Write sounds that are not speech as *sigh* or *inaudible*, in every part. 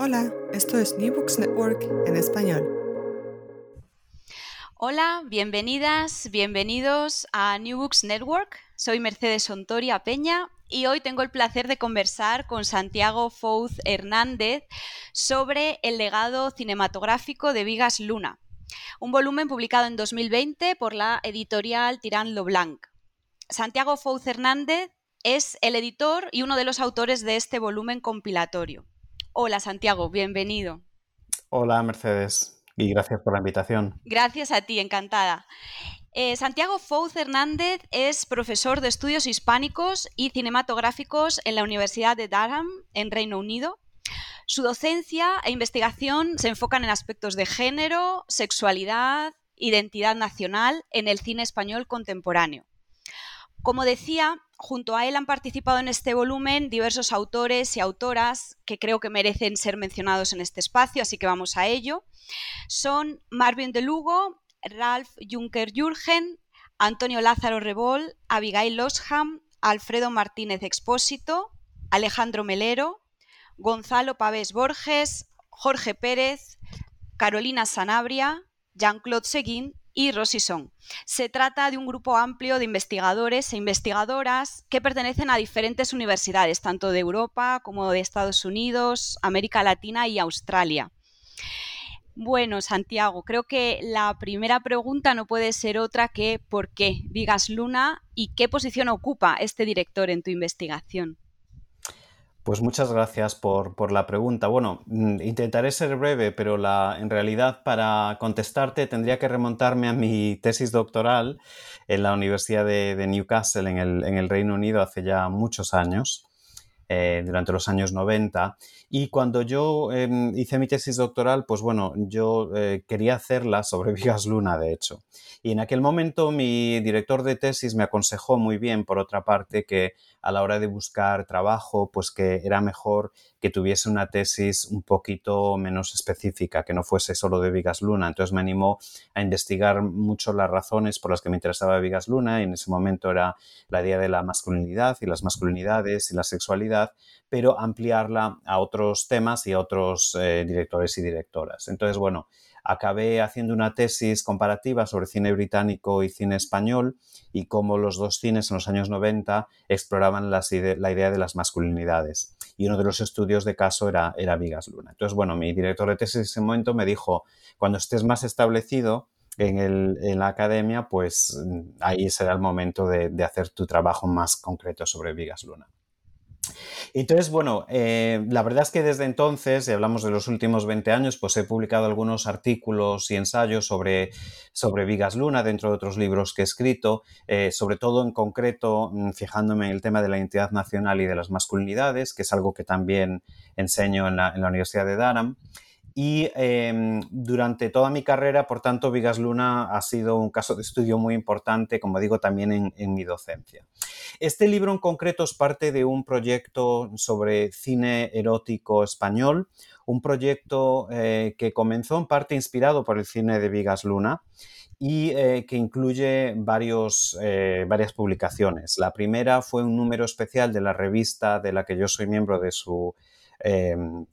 Hola, esto es New Books Network en español. Hola, bienvenidas, bienvenidos a New Books Network. Soy Mercedes Ontoria Peña y hoy tengo el placer de conversar con Santiago Fouz Hernández sobre el legado cinematográfico de Vigas Luna, un volumen publicado en 2020 por la editorial Tirán Blanc. Santiago Fouz Hernández es el editor y uno de los autores de este volumen compilatorio. Hola Santiago, bienvenido. Hola Mercedes y gracias por la invitación. Gracias a ti, encantada. Eh, Santiago Fouz Hernández es profesor de estudios hispánicos y cinematográficos en la Universidad de Durham, en Reino Unido. Su docencia e investigación se enfocan en aspectos de género, sexualidad, identidad nacional en el cine español contemporáneo. Como decía, junto a él han participado en este volumen diversos autores y autoras que creo que merecen ser mencionados en este espacio, así que vamos a ello. Son Marvin de Lugo, Ralph Juncker Jürgen, Antonio Lázaro Rebol, Abigail Losham, Alfredo Martínez Expósito, Alejandro Melero, Gonzalo Pavés Borges, Jorge Pérez, Carolina Sanabria, Jean-Claude Seguin y Rosison. Se trata de un grupo amplio de investigadores e investigadoras que pertenecen a diferentes universidades, tanto de Europa como de Estados Unidos, América Latina y Australia. Bueno, Santiago, creo que la primera pregunta no puede ser otra que ¿por qué Vigas Luna y qué posición ocupa este director en tu investigación? Pues muchas gracias por, la pregunta. Bueno, mm, intentaré ser breve, pero la, en realidad para contestarte tendría que remontarme a mi tesis doctoral en la Universidad de, Newcastle, en el, Reino Unido, hace ya muchos años, eh, durante los años 90. Y cuando yo em, hice mi tesis doctoral, pues bueno, yo eh, quería hacerla sobre *laughs* Vigas Luna, de hecho. Y en aquel momento mi director de tesis me aconsejó muy bien, por otra parte, que a la hora de buscar trabajo, pues que era mejor que tuviese una tesis un poquito menos específica, que no fuese solo de Vigas Luna. Entonces me animó a investigar mucho las razones por las que me interesaba Vigas Luna y en ese momento era la idea de la masculinidad y las masculinidades y la sexualidad, pero ampliarla a otros temas y a otros eh, directores y directoras. Entonces, bueno, acabé haciendo una tesis comparativa sobre cine británico y cine español y cómo los dos cines en los años 90 exploraban la idea de las masculinidades. Y uno de los estudios de caso era, era Vigas Luna. Entonces, bueno, mi director de tesis en ese momento me dijo, cuando estés más establecido, en, la academia, pues ahí será el momento de, de hacer tu trabajo más concreto sobre Vigas Luna. Entonces, bueno, eh, la verdad es que desde entonces, y hablamos de los últimos 20 años, pues he publicado algunos artículos y ensayos sobre, sobre Vigas Luna dentro de otros libros que he escrito, eh, sobre todo en concreto mm, fijándome en el tema de la identidad nacional y de las masculinidades, que es algo que también enseño en la, en la Universidad de Durham. Y em, durante toda mi carrera, por tanto, Vigas Luna ha sido un caso de estudio muy importante, como digo, también en, mi docencia. Este libro en concreto es parte de un proyecto sobre cine erótico español, un proyecto eh, que comenzó en parte inspirado por el cine de Vigas Luna y eh, que incluye varios, eh, varias publicaciones. La primera fue un número especial de la revista de la que yo soy miembro de su em,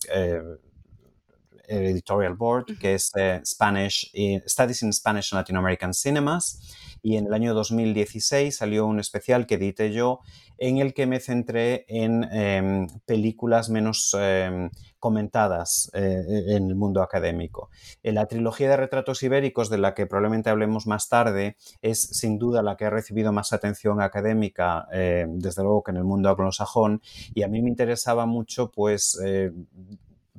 editorial board, que es eh, Spanish, Studies in Spanish and Latin American Cinemas. Y en el año 2016 salió un especial que edité yo en el que me centré en em, películas menos em, comentadas eh, en el mundo académico. la trilogía de retratos ibéricos, de la que probablemente hablemos más tarde, es sin duda la que ha recibido más atención académica, eh, desde luego que en el mundo anglosajón, y a mí me interesaba mucho pues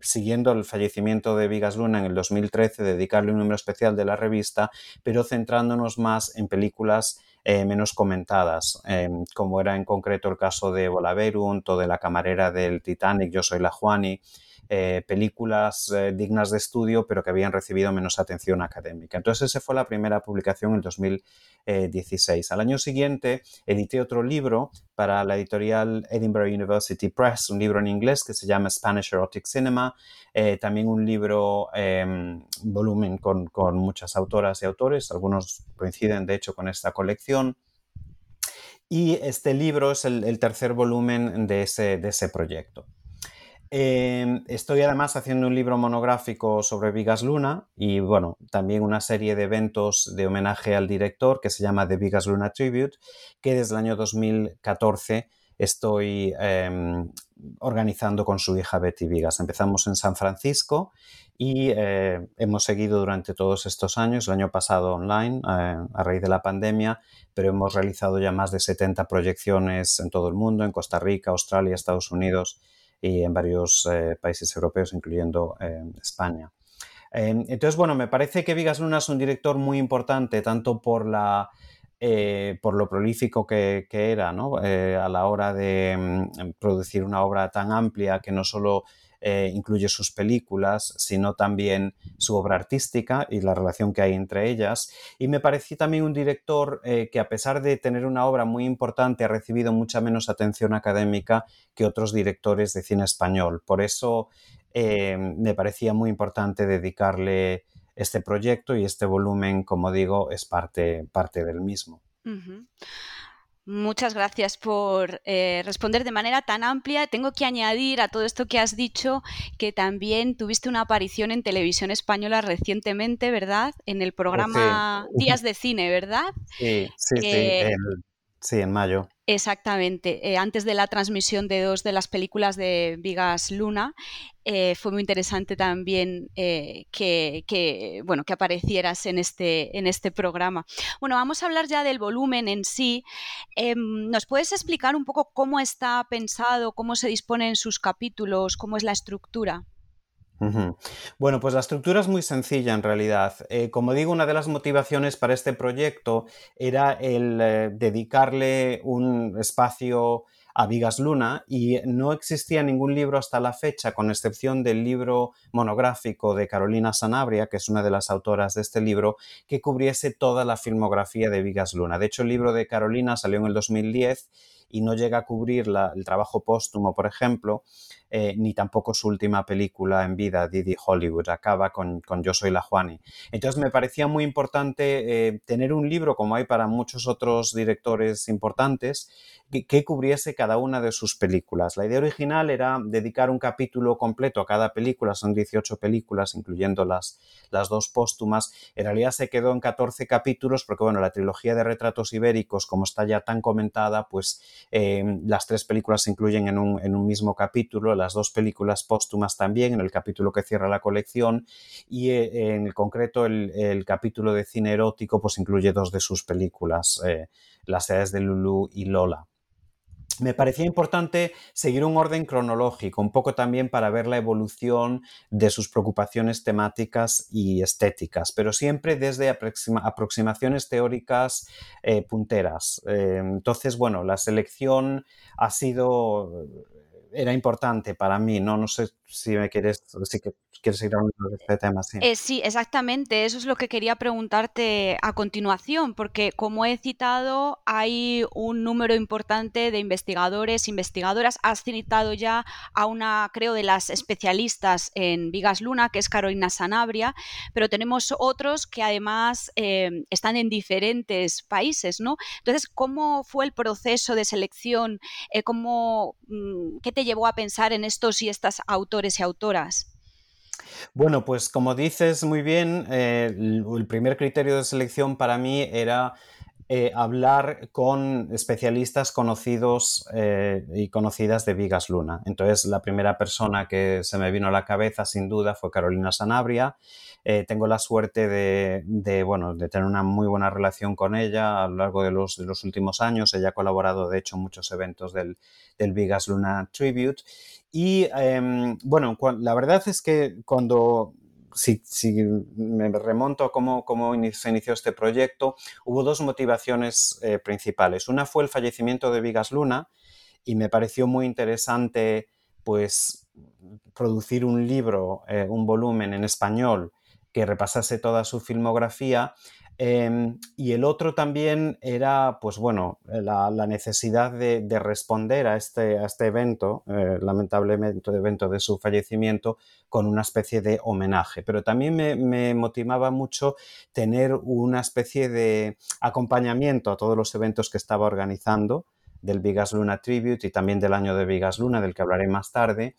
siguiendo el fallecimiento de Vigas Luna en el 2013, dedicarle un número especial de la revista, pero centrándonos más en películas eh, menos comentadas, em, como era en concreto el caso de Volaverunt o de la camarera del Titanic, Yo soy la Juani, eh, películas eh, dignas de estudio, pero que habían recibido menos atención académica. Entonces, esa fue la primera publicación en 2016. Al año siguiente, edité otro libro para la editorial Edinburgh University Press, un libro en inglés que se llama Spanish Erotic Cinema, eh, también un libro, em, volumen con, muchas autoras y autores, algunos coinciden de hecho con esta colección. Y este libro es el, tercer volumen de ese proyecto. Em, estoy además haciendo un libro monográfico sobre Vigas Luna y bueno, también una serie de eventos de homenaje al director que se llama The Vigas Luna Tribute, que desde el año 2014 estoy em, organizando con su hija Betty Vigas. Empezamos en San Francisco y eh, hemos seguido durante todos estos años, el año pasado online, eh, a raíz de la pandemia, pero hemos realizado ya más de 70 proyecciones en todo el mundo, en Costa Rica, Australia, Estados Unidos y en varios eh, países europeos, incluyendo eh, España. Em, entonces, bueno, me parece que Vigas Luna es un director muy importante, tanto por la eh, por lo prolífico que, era ¿no? a la hora de mm, producir una obra tan amplia que no solo eh, incluye sus películas, sino también su obra artística y la relación que hay entre ellas. Y me pareció también un director eh, que a pesar de tener una obra muy importante ha recibido mucha menos atención académica que otros directores de cine español. Por eso eh, me parecía muy importante dedicarle este proyecto y este volumen, como digo, es parte, parte del mismo. Muchas gracias por eh, responder de manera tan amplia. Tengo que añadir a todo esto que has dicho que también tuviste una aparición en televisión española recientemente, ¿verdad? En el programa Días de Cine, ¿verdad? Sí, sí, sí. Eh, Sí, en mayo. Exactamente. Eh, antes de la transmisión de dos de las películas de Vigas Luna, eh, fue muy interesante también eh, que, bueno, que aparecieras en este, en este programa. Bueno, vamos a hablar ya del volumen en sí. Em, ¿Nos puedes explicar un poco cómo está pensado, cómo se disponen sus capítulos, cómo es la estructura? Bueno, pues la estructura es muy sencilla en realidad. Eh, como digo, una de las motivaciones para este proyecto era el eh, dedicarle un espacio a Vigas Luna y no existía ningún libro hasta la fecha, con excepción del libro monográfico de Carolina Sanabria, que es una de las autoras de este libro, que cubriese toda la filmografía de Vigas Luna. De hecho, el libro de Carolina salió en el 2010 y no llega a cubrir el trabajo póstumo, por ejemplo, eh, ni tampoco su última película en vida, Didi Hollywood, acaba con, Yo soy la Juani. Entonces me parecía muy importante eh, tener un libro, como hay para muchos otros directores importantes, que, cubriese cada una de sus películas. La idea original era dedicar un capítulo completo a cada película, son 18 películas, incluyendo las, las dos póstumas. En realidad se quedó en 14 capítulos porque, bueno, la trilogía de retratos ibéricos, como está ya tan comentada, pues eh, las tres películas se incluyen en un, en un mismo capítulo las dos películas póstumas también, en el capítulo que cierra la colección, y eh, en concreto el, capítulo de cine erótico pues incluye dos de sus películas, eh, Las edades de Lulu y Lola me parecía importante seguir un orden cronológico, un poco también para ver la evolución de sus preocupaciones temáticas y estéticas, pero siempre desde aproximaciones teóricas eh, punteras. entonces, bueno, la selección ha sido era importante para mí, ¿no? No sé si me quieres, si quieres seguir hablando de este tema. Sí. Eh, sí, exactamente. Eso es lo que quería preguntarte a continuación, porque como he citado, hay un número importante de investigadores, investigadoras. Has citado ya a una, creo, de las especialistas en Vigas Luna, que es Carolina Sanabria, pero tenemos otros que además eh, están en diferentes países, ¿no? Entonces, ¿cómo fue el proceso de selección? Eh, ¿cómo, mm, ¿Qué te llevó a pensar en estos y estas autores y autoras? Bueno, pues como dices muy bien, eh, el primer criterio de selección para mí era eh, hablar con especialistas conocidos eh, y conocidas de Vigas Luna. Entonces, la primera persona que se me vino a la cabeza, sin duda, fue Carolina Sanabria. tengo la suerte de, bueno, de tener una muy buena relación con ella a lo largo de los, de los últimos años. Ella ha colaborado, de hecho, en muchos eventos del, del Vigas Luna Tribute. Y em, bueno, la verdad es que cuando si, me remonto a cómo, cómo, se inició este proyecto, hubo dos motivaciones eh, principales. Una fue el fallecimiento de Vigas Luna y me pareció muy interesante pues producir un libro, eh, un volumen en español que repasase toda su filmografía Em, y el otro también era, pues bueno, la, necesidad de, responder a este, a este evento, eh, lamentablemente evento de su fallecimiento, con una especie de homenaje. Pero también me, motivaba mucho tener una especie de acompañamiento a todos los eventos que estaba organizando del Vigas Luna Tribute y también del año de Vigas Luna, del que hablaré más tarde.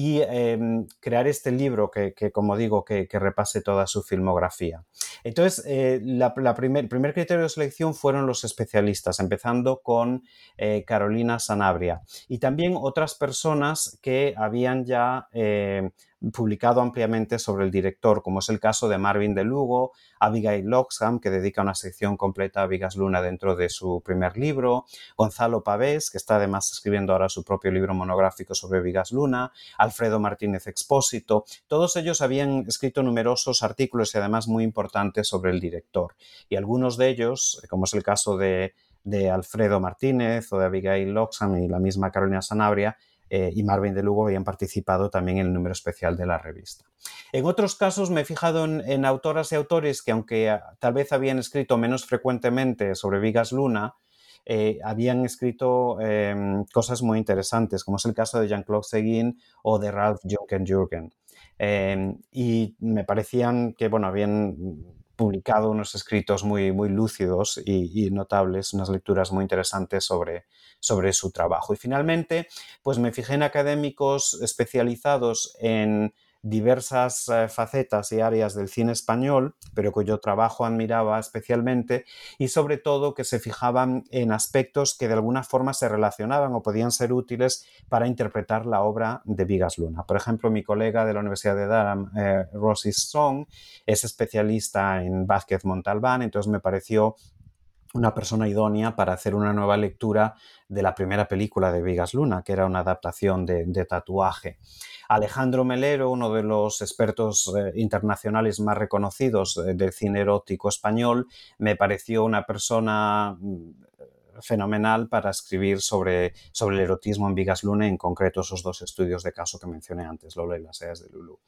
Y em, crear este libro que, como digo, que, repase toda su filmografía. Entonces, eh, la, el primer criterio de selección fueron los especialistas, empezando con eh, Carolina Sanabria y también otras personas que habían ya eh, publicado ampliamente sobre el director, como es el caso de Marvin de Lugo, Abigail Loxham, que dedica una sección completa a Vigas Luna dentro de su primer libro, Gonzalo Pavés, que está además escribiendo ahora su propio libro monográfico sobre Vigas Luna, Alfredo Martínez Expósito, todos ellos habían escrito numerosos artículos y además muy importantes sobre el director. Y algunos de ellos, como es el caso de, de Alfredo Martínez o de Abigail Loxham y la misma Carolina Sanabria, eh, y Marvin de Lugo habían participado también en el número especial de la revista. En otros casos me he fijado en, autoras y autores que, aunque ah, tal vez habían escrito menos frecuentemente sobre Vigas Luna, eh, habían escrito em, cosas muy interesantes, como es el caso de Jean-Claude Seguin o de Ralph Junken Jürgen. Em, y me parecían que bueno, habían publicado unos escritos muy, muy lúcidos y, notables, unas lecturas muy interesantes sobre, sobre su trabajo. Y finalmente, pues me fijé en académicos especializados en diversas eh, facetas y áreas del cine español, pero cuyo trabajo admiraba especialmente y sobre todo que se fijaban en aspectos que de alguna forma se relacionaban o podían ser útiles para interpretar la obra de Vigas Luna. Por ejemplo, mi colega de la Universidad de Durham, eh, Rosy Song, es especialista en Vázquez Montalbán, entonces me pareció una persona idónea para hacer una nueva lectura de la primera película de Vigas Luna, que era una adaptación de tatuaje. Alejandro Melero, uno de los expertos eh, internacionales más reconocidos eh, del cine erótico español, me pareció una persona mm, fenomenal para escribir sobre, sobre el erotismo en Vigas Luna, en concreto esos dos estudios de caso que mencioné antes, Lola y las Eas de Lulu.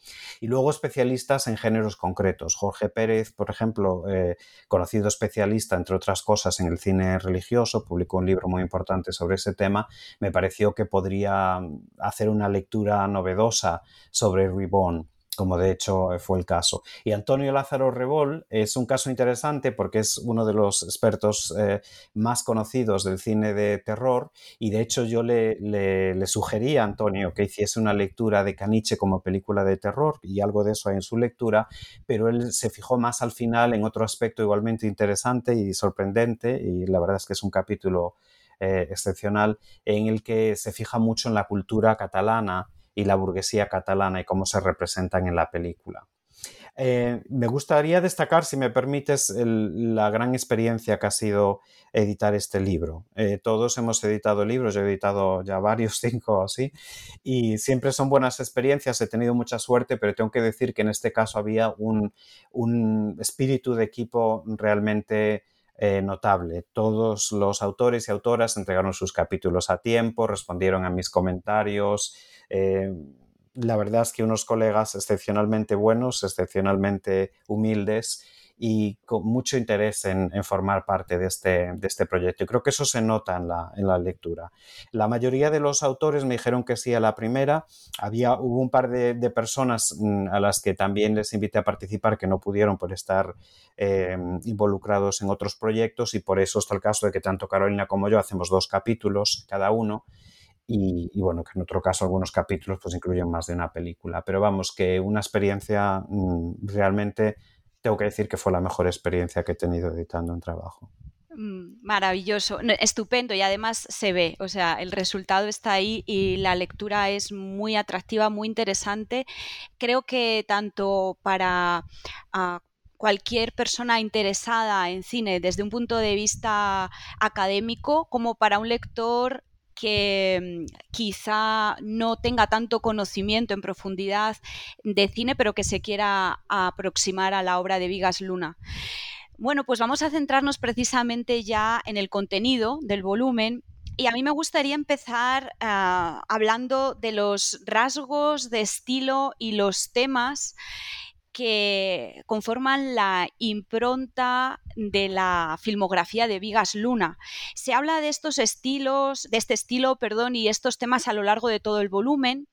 Y luego especialistas en géneros concretos. Jorge Pérez, por ejemplo, eh, conocido especialista, entre otras cosas, en el cine religioso, publicó un libro muy importante sobre ese tema. Me pareció que podría hacer una lectura novedosa sobre Reborn como de hecho eh, fue el caso. Y Antonio Lázaro Rebol es un caso interesante porque es uno de los expertos eh, más conocidos del cine de terror y de hecho yo le, le, sugerí a Antonio que hiciese una lectura de Caniche como película de terror y algo de eso hay en su lectura, pero él se fijó más al final en otro aspecto igualmente interesante y sorprendente y la verdad es que es un capítulo eh, excepcional en el que se fija mucho en la cultura catalana y la burguesía catalana y cómo se representan en la película. Eh, me gustaría destacar, si me permites, la gran experiencia que ha sido editar este libro. Eh, todos hemos editado libros, yo he editado ya varios, *laughs* cinco o así, y siempre son buenas experiencias, he tenido mucha suerte, pero tengo que decir que en este caso había un, un espíritu de equipo realmente eh, notable. Todos los autores y autoras entregaron sus capítulos a tiempo, respondieron a mis comentarios. Eh, la verdad es que unos colegas excepcionalmente buenos, excepcionalmente humildes y con mucho interés en, formar parte de este, de este proyecto. Y creo que eso se nota en la, en la, lectura. La mayoría de los autores me dijeron que sí a la primera. Había, hubo un par de, personas mm, a las que también les invité a participar que no pudieron por estar eh, involucrados en otros proyectos y por eso está el caso de que tanto Carolina como yo hacemos dos capítulos cada uno. Y, bueno, que en otro caso algunos capítulos pues incluyen más de una película. Pero vamos, que una experiencia mm, realmente tengo que decir que fue la mejor experiencia que he tenido editando un trabajo. Mm, maravilloso, estupendo y además se ve, o sea, el resultado está ahí y la lectura es muy atractiva, muy interesante. Creo que tanto para ah, cualquier persona interesada en cine desde un punto de vista académico como para un lector que mm, quizá no tenga tanto conocimiento en profundidad de cine, pero que se quiera aproximar a la obra de Vigas Luna. Bueno, pues vamos a centrarnos precisamente ya en el contenido del volumen y a mí me gustaría empezar ah, hablando de los rasgos de estilo y los temas que conforman la impronta de la filmografía de Vigas Luna. Se habla de estos estilos, de este estilo, perdón, y estos temas a lo largo de todo el volumen.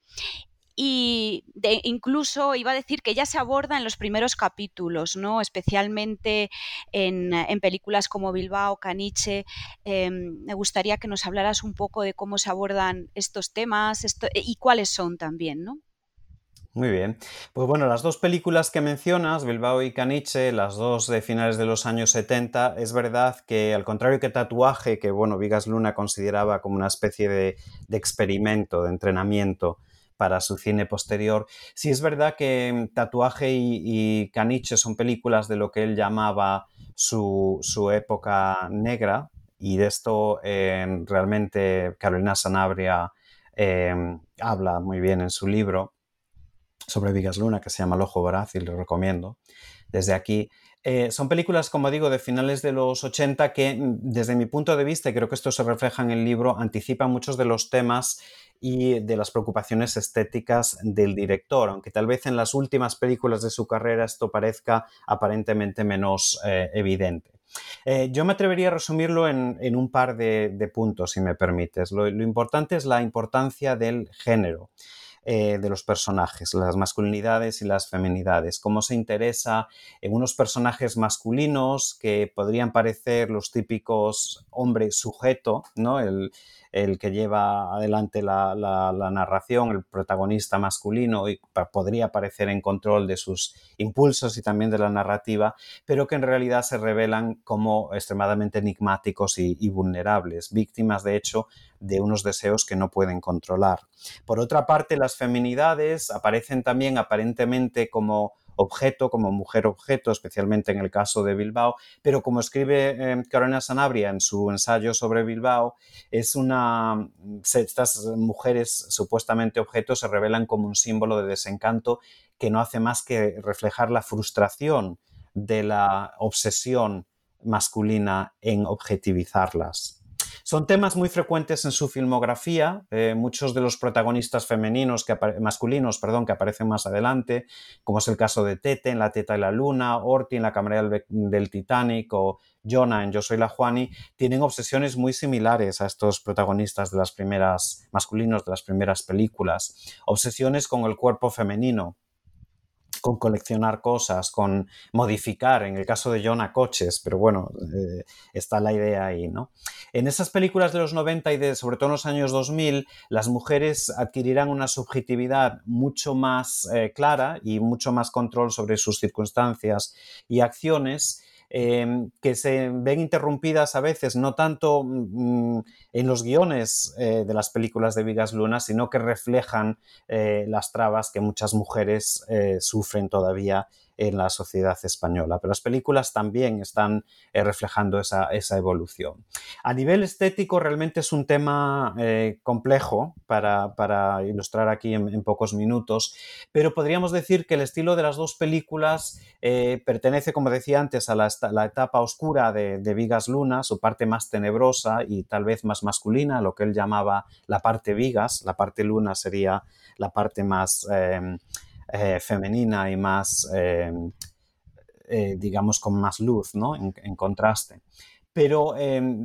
Y de, incluso iba a decir que ya se aborda en los primeros capítulos, ¿no? especialmente en, películas como Bilbao, Caniche. Em, me gustaría que nos hablaras un poco de cómo se abordan estos temas y cuáles son también. ¿no? Muy bien. Pues bueno, las dos películas que mencionas, Bilbao y Caniche, las dos de finales de los años 70, es verdad que al contrario que Tatuaje, que bueno, Vigas Luna consideraba como una especie de, experimento, de entrenamiento para su cine posterior, sí es verdad que Tatuaje y, Caniche son películas de lo que él llamaba su, época negra, y de esto eh, realmente Carolina Sanabria eh, habla muy bien en su libro sobre Vigas Luna, que se llama El Ojo Voraz y lo recomiendo desde aquí. Eh, son películas, como digo, de finales de los 80 que, mm, desde mi punto de vista, y creo que esto se refleja en el libro, anticipan muchos de los temas y de las preocupaciones estéticas del director, aunque tal vez en las últimas películas de su carrera esto parezca aparentemente menos eh, evidente. Eh, yo me atrevería a resumirlo en, un par de, puntos, si me permites. lo importante es la importancia del género. Eh, de los personajes, las masculinidades y las feminidades, cómo se interesa en unos personajes masculinos que podrían parecer los típicos hombre sujeto, ¿no? El, el que lleva adelante la, narración, el protagonista masculino, y podría parecer en control de sus impulsos y también de la narrativa, pero que en realidad se revelan como extremadamente enigmáticos y, y vulnerables, víctimas de hecho de unos deseos que no pueden controlar. Por otra parte, las feminidades aparecen también aparentemente como objeto, como mujer objeto, especialmente en el caso de Bilbao, pero como escribe eh, Carolina Sanabria en su ensayo sobre Bilbao, es una, estas mujeres supuestamente objetos se revelan como un símbolo de desencanto que no hace más que reflejar la frustración de la obsesión masculina en objetivizarlas. Son temas muy frecuentes en su filmografía. Eh, muchos de los protagonistas femeninos, que masculinos, perdón, que aparecen más adelante, como es el caso de Tete en La Teta y la Luna, Orti en La Cámara del, Titanic o Jonah en Yo Soy la Juani, tienen obsesiones muy similares a estos protagonistas de las primeras, masculinos de las primeras películas. Obsesiones con el cuerpo femenino, con coleccionar cosas, con modificar, en el caso de Jonah, coches, pero bueno, eh, está la idea ahí, ¿no? En esas películas de los 90 y de, sobre todo en los años 2000, las mujeres adquirirán una subjetividad mucho más eh, clara y mucho más control sobre sus circunstancias y acciones Em, que se ven interrumpidas a veces no tanto mm, en los guiones eh, de las películas de Vigas Luna, sino que reflejan eh, las trabas que muchas mujeres eh, sufren todavía en la sociedad española. Pero las películas también están eh, reflejando esa, evolución. A nivel estético, realmente es un tema eh, complejo para, ilustrar aquí en, pocos minutos, pero podríamos decir que el estilo de las dos películas eh, pertenece, como decía antes, a la, etapa oscura de, Vigas Luna, su parte más tenebrosa y tal vez más masculina, lo que él llamaba la parte Vigas, la parte Luna sería la parte más femenina y más, eh, eh, digamos, con más luz, ¿no? En, contraste. Pero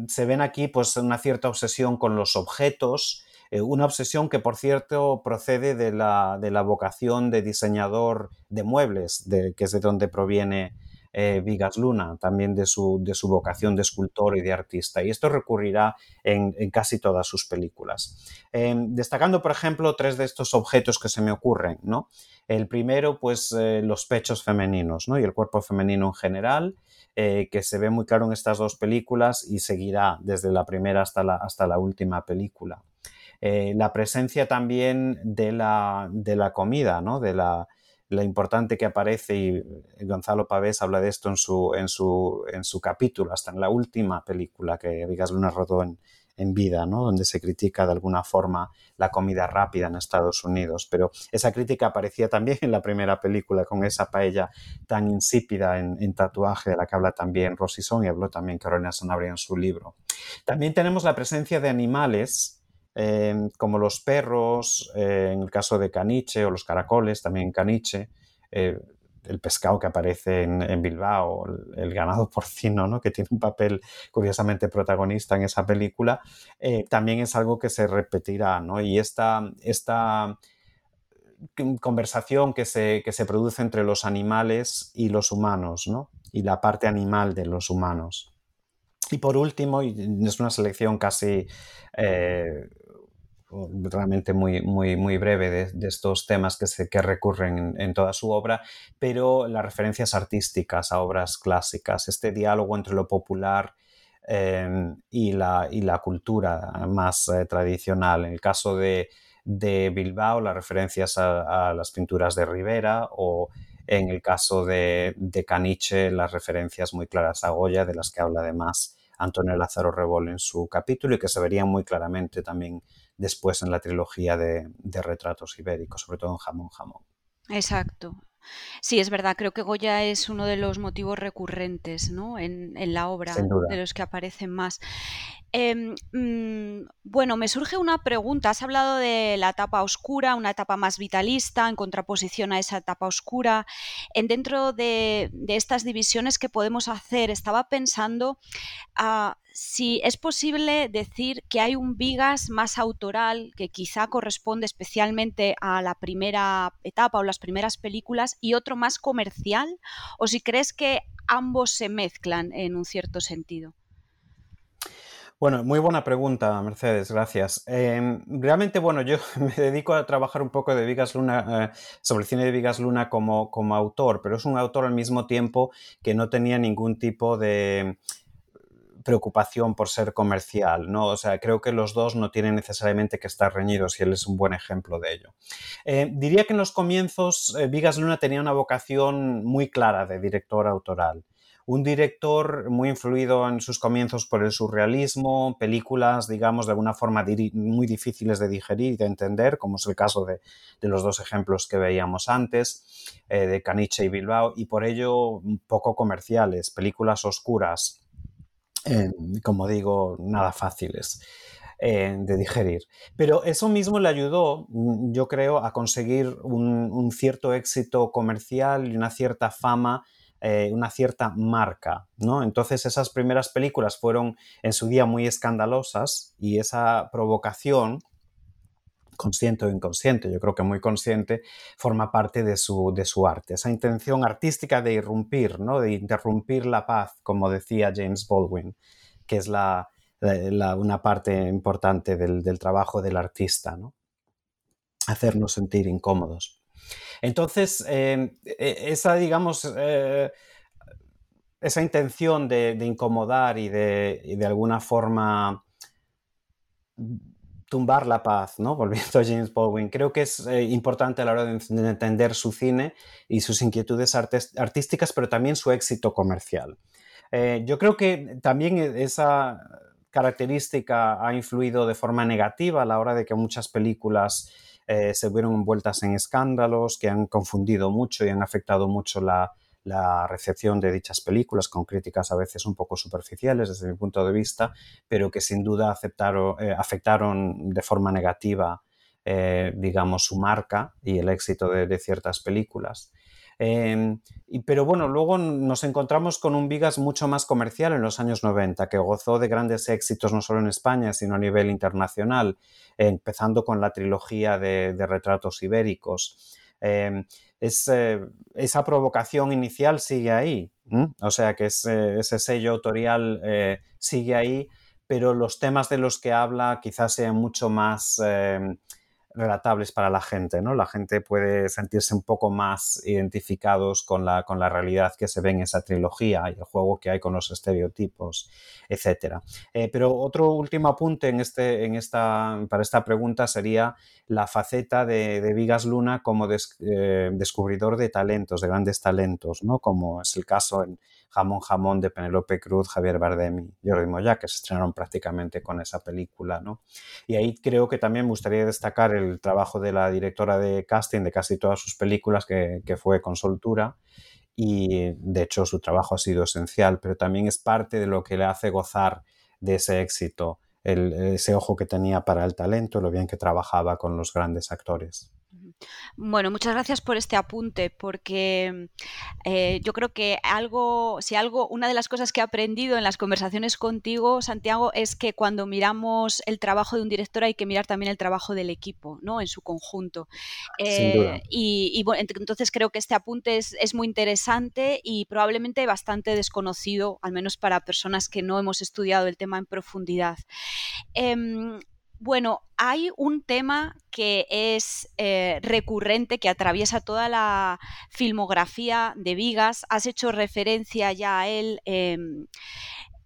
se ven aquí pues una cierta obsesión con los objetos, una obsesión que, por cierto, procede de la, de la vocación de diseñador de muebles, de, que es de donde proviene eh, Vigas Luna, también de su, de su, vocación de escultor y de artista. Y esto recurrirá en, casi todas sus películas. Em, destacando, por ejemplo, tres de estos objetos que se me ocurren. ¿no? El primero, pues eh, los pechos femeninos ¿no? y el cuerpo femenino en general. Eh, que se ve muy claro en estas dos películas y seguirá desde la primera hasta la, hasta la última película. la presencia también de la, de la comida, ¿no? de, la, la importante que aparece, y eh, Gonzalo Pavés habla de esto en su, en su, en su capítulo, hasta en la última película que Vigas Luna rodó en, en vida, ¿no? donde se critica de alguna forma la comida rápida en Estados Unidos. Pero esa crítica aparecía también en la primera película con esa paella tan insípida en, tatuaje de la que habla también Rosison y habló también Carolina Sanabria en su libro. También tenemos la presencia de animales Em, como los perros, eh, en el caso de caniche, o los caracoles, también caniche, eh, el pescado que aparece en, Bilbao, el, ganado *laughs* porcino, ¿no? que tiene un papel curiosamente protagonista en esa película, eh, también es algo que se repetirá. ¿no? Y esta, esta conversación que se, que se, produce entre los animales y los humanos, ¿no? y la parte animal de los humanos. Y por último, y es una selección casi realmente muy, muy, muy breve de, estos temas que, se, que recurren en, toda su obra, pero las referencias artísticas a obras clásicas, este diálogo entre lo popular em, y, la, y, la, cultura más eh, tradicional. En el caso de, Bilbao, las referencias a, las pinturas de Rivera o en el caso de, de Caniche, las referencias muy claras a Goya, de las que habla además Antonio Lázaro Rebol en su capítulo y que se verían muy claramente también después en la trilogía de, retratos ibéricos, sobre todo en Jamón Jamón. Exacto. Sí, es verdad, creo que Goya es uno de los motivos recurrentes ¿no? en, la obra, de los que aparecen más. Em, mm, bueno, me surge una pregunta. Has hablado de la etapa oscura, una etapa más vitalista, en contraposición a esa etapa oscura. En dentro de, estas divisiones que podemos hacer, estaba pensando ah, si es posible decir que hay un Vigas más autoral que quizá corresponde especialmente a la primera etapa o las primeras películas y otro más comercial, o si crees que ambos se mezclan en un cierto sentido. Bueno, muy buena pregunta, Mercedes, gracias. Em, realmente, bueno, yo *laughs* me dedico a trabajar un poco de Vigas Luna, eh, sobre el cine de Vigas Luna como, como autor, pero es un autor al mismo tiempo que no tenía ningún tipo de preocupación por ser comercial, ¿no? O sea, creo que los dos no tienen necesariamente que estar reñidos y él es un buen ejemplo de ello. Eh, diría que en los comienzos eh, Vigas Luna tenía una vocación muy clara de director autoral un director muy influido en sus comienzos por el surrealismo, películas, digamos, de alguna forma muy difíciles de digerir y de entender, como es el caso de, los dos ejemplos que veíamos antes, eh, de Caniche y Bilbao, y por ello poco comerciales, películas oscuras, como digo, nada fáciles. De digerir. Pero eso mismo le ayudó, yo creo, a conseguir un, cierto éxito comercial y una cierta fama eh, una cierta marca, ¿no? Entonces esas primeras películas fueron en su día muy escandalosas y esa provocación, consciente o inconsciente, yo creo que muy consciente, forma parte de su, de su arte. Esa intención artística de irrumpir, ¿no? De interrumpir la paz, como decía James Baldwin, que es la, una parte importante del, del trabajo del artista, ¿no? Hacernos sentir incómodos. Entonces, em, e, esa, digamos, eh, esa intención de, incomodar y de, de, alguna forma tumbar la paz, ¿no? *laughs* Volviendo a James Baldwin, creo que es eh, importante a la hora de, entender su cine y sus inquietudes artísticas, pero también su éxito comercial. Eh, yo creo que también esa característica ha influido de forma negativa a la hora de que muchas películas eh, se vieron envueltas en escándalos que han confundido mucho y han afectado mucho la, recepción de dichas películas, con críticas a veces un poco superficiales desde mi punto de vista, pero que sin duda eh, afectaron de forma negativa, eh, digamos, su marca y el éxito de ciertas películas. Em, pero bueno, luego nos encontramos con un Vigas mucho más comercial en los años 90, que gozó de grandes éxitos no solo en España, sino a nivel internacional, empezando con la trilogía de, retratos ibéricos. Eh, esa provocación inicial sigue ahí, o sea que ese, sello autorial eh, sigue ahí, pero los temas de los que habla quizás sean mucho más em, relatables para la gente, ¿no? La gente puede sentirse un poco más identificados con la, con la realidad que se ve en esa trilogía y el juego que hay con los estereotipos, etc. Eh, pero otro último apunte en este, en esta, para esta pregunta sería la faceta de, Vigas Luna como eh, descubridor de talentos, de grandes talentos, ¿no? Como es el caso en Jamón Jamón de Penelope Cruz, Javier Bardem y Jordi Moya, que se estrenaron prácticamente con esa película, ¿no? Y ahí creo que también me gustaría destacar el trabajo de la directora de casting de casi todas sus películas, que, fue con soltura, y de hecho su trabajo ha sido esencial, pero también es parte de lo que le hace gozar de ese éxito, ese ojo que tenía para el talento, lo bien que trabajaba con los grandes actores. Bueno, muchas gracias por este apunte, porque eh, yo creo que algo, si algo, una de las cosas que he aprendido en las conversaciones contigo, Santiago, es que cuando miramos el trabajo de un director hay que mirar también el trabajo del equipo, ¿no? En su conjunto. Eh, y, bueno, entonces creo que este apunte es, muy interesante y probablemente bastante desconocido, al menos para personas que no hemos estudiado el tema en profundidad. Em, Bueno, hay un tema que es eh, recurrente, que atraviesa toda la filmografía de Vigas. Has hecho referencia ya a él em,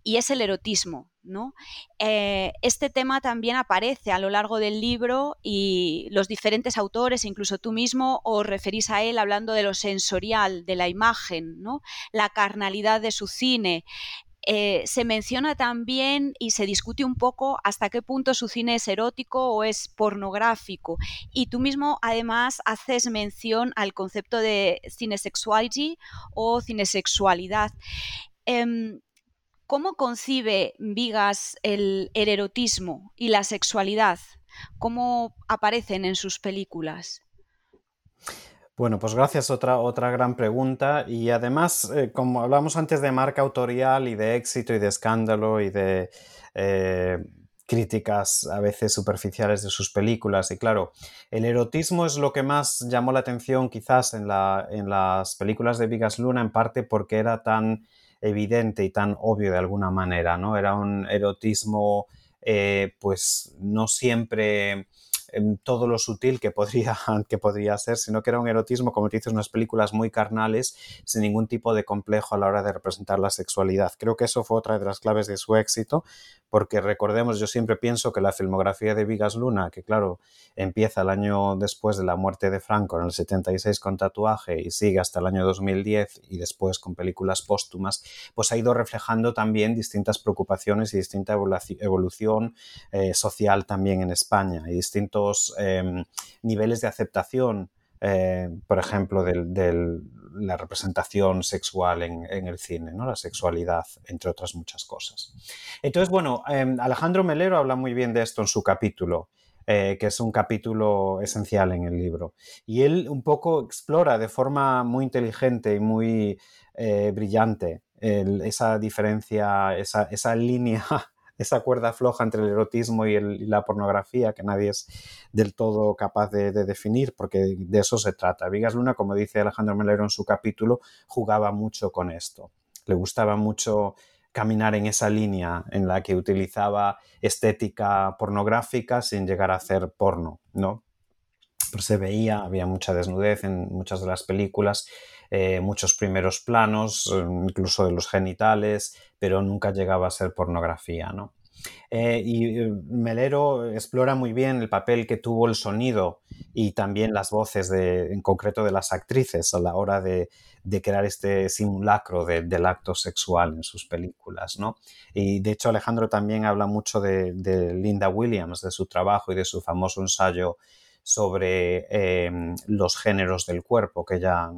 y es el erotismo. ¿no? Eh, este tema también aparece a lo largo del libro y los diferentes autores, incluso tú mismo, os referís a él hablando de lo sensorial, de la imagen, ¿no? la carnalidad de su cine, eh, se menciona también y se discute un poco hasta qué punto su cine es erótico o es pornográfico. Y tú mismo además haces mención al concepto de cinesexuality o cinesexualidad. Em, ¿Cómo concibe Vigas el, el erotismo y la sexualidad? ¿Cómo aparecen en sus películas? Bueno, pues gracias, otra, otra gran pregunta. Y además, eh, como hablamos antes de marca autorial y de éxito y de escándalo y de eh, críticas a veces superficiales de sus películas, y claro, el erotismo es lo que más llamó la atención quizás en, la, en las películas de Vigas Luna, en parte porque era tan evidente y tan obvio de alguna manera, ¿no? Era un erotismo, eh, pues no siempre todo lo sutil que podría, *laughs* que podría ser, sino que era un erotismo, como te dices, unas películas muy carnales, sin ningún tipo de complejo a la hora de representar la sexualidad. Creo que eso fue otra de las claves de su éxito, porque recordemos, yo siempre pienso que la filmografía de Vigas Luna, que claro, empieza el año después de la muerte de Franco, en el 76 con tatuaje y sigue hasta el año 2010 y después con películas póstumas, pues ha ido reflejando también distintas preocupaciones y distinta evolución eh, social también en España y distintos em, niveles de aceptación eh, por ejemplo, de la representación sexual en, el cine, ¿no? la sexualidad, entre otras muchas cosas. Entonces, bueno, em, Alejandro Melero habla muy bien de esto en su capítulo. Eh, que es un capítulo esencial en el libro. Y él un poco explora de forma muy inteligente y muy eh, brillante esa diferencia, esa, esa línea esa cuerda floja entre el erotismo y, la pornografía que nadie es del todo capaz de, definir, porque de eso se trata. Vigas Luna, como dice Alejandro Melero en su capítulo, jugaba mucho con esto. Le gustaba mucho caminar en esa línea en la que utilizaba estética pornográfica sin llegar a hacer porno, ¿no? Pero se veía, había mucha desnudez en muchas de las películas eh, muchos primeros planos, eh, incluso de los genitales, pero nunca llegaba a ser pornografía, ¿no? Eh, y Melero explora muy bien el papel que tuvo el sonido y también las voces, en concreto de las actrices, a la hora de, crear este simulacro del acto sexual en sus películas. ¿no? Y de hecho Alejandro también habla mucho de, Linda Williams, de su trabajo y de su famoso ensayo sobre los géneros del cuerpo, que ya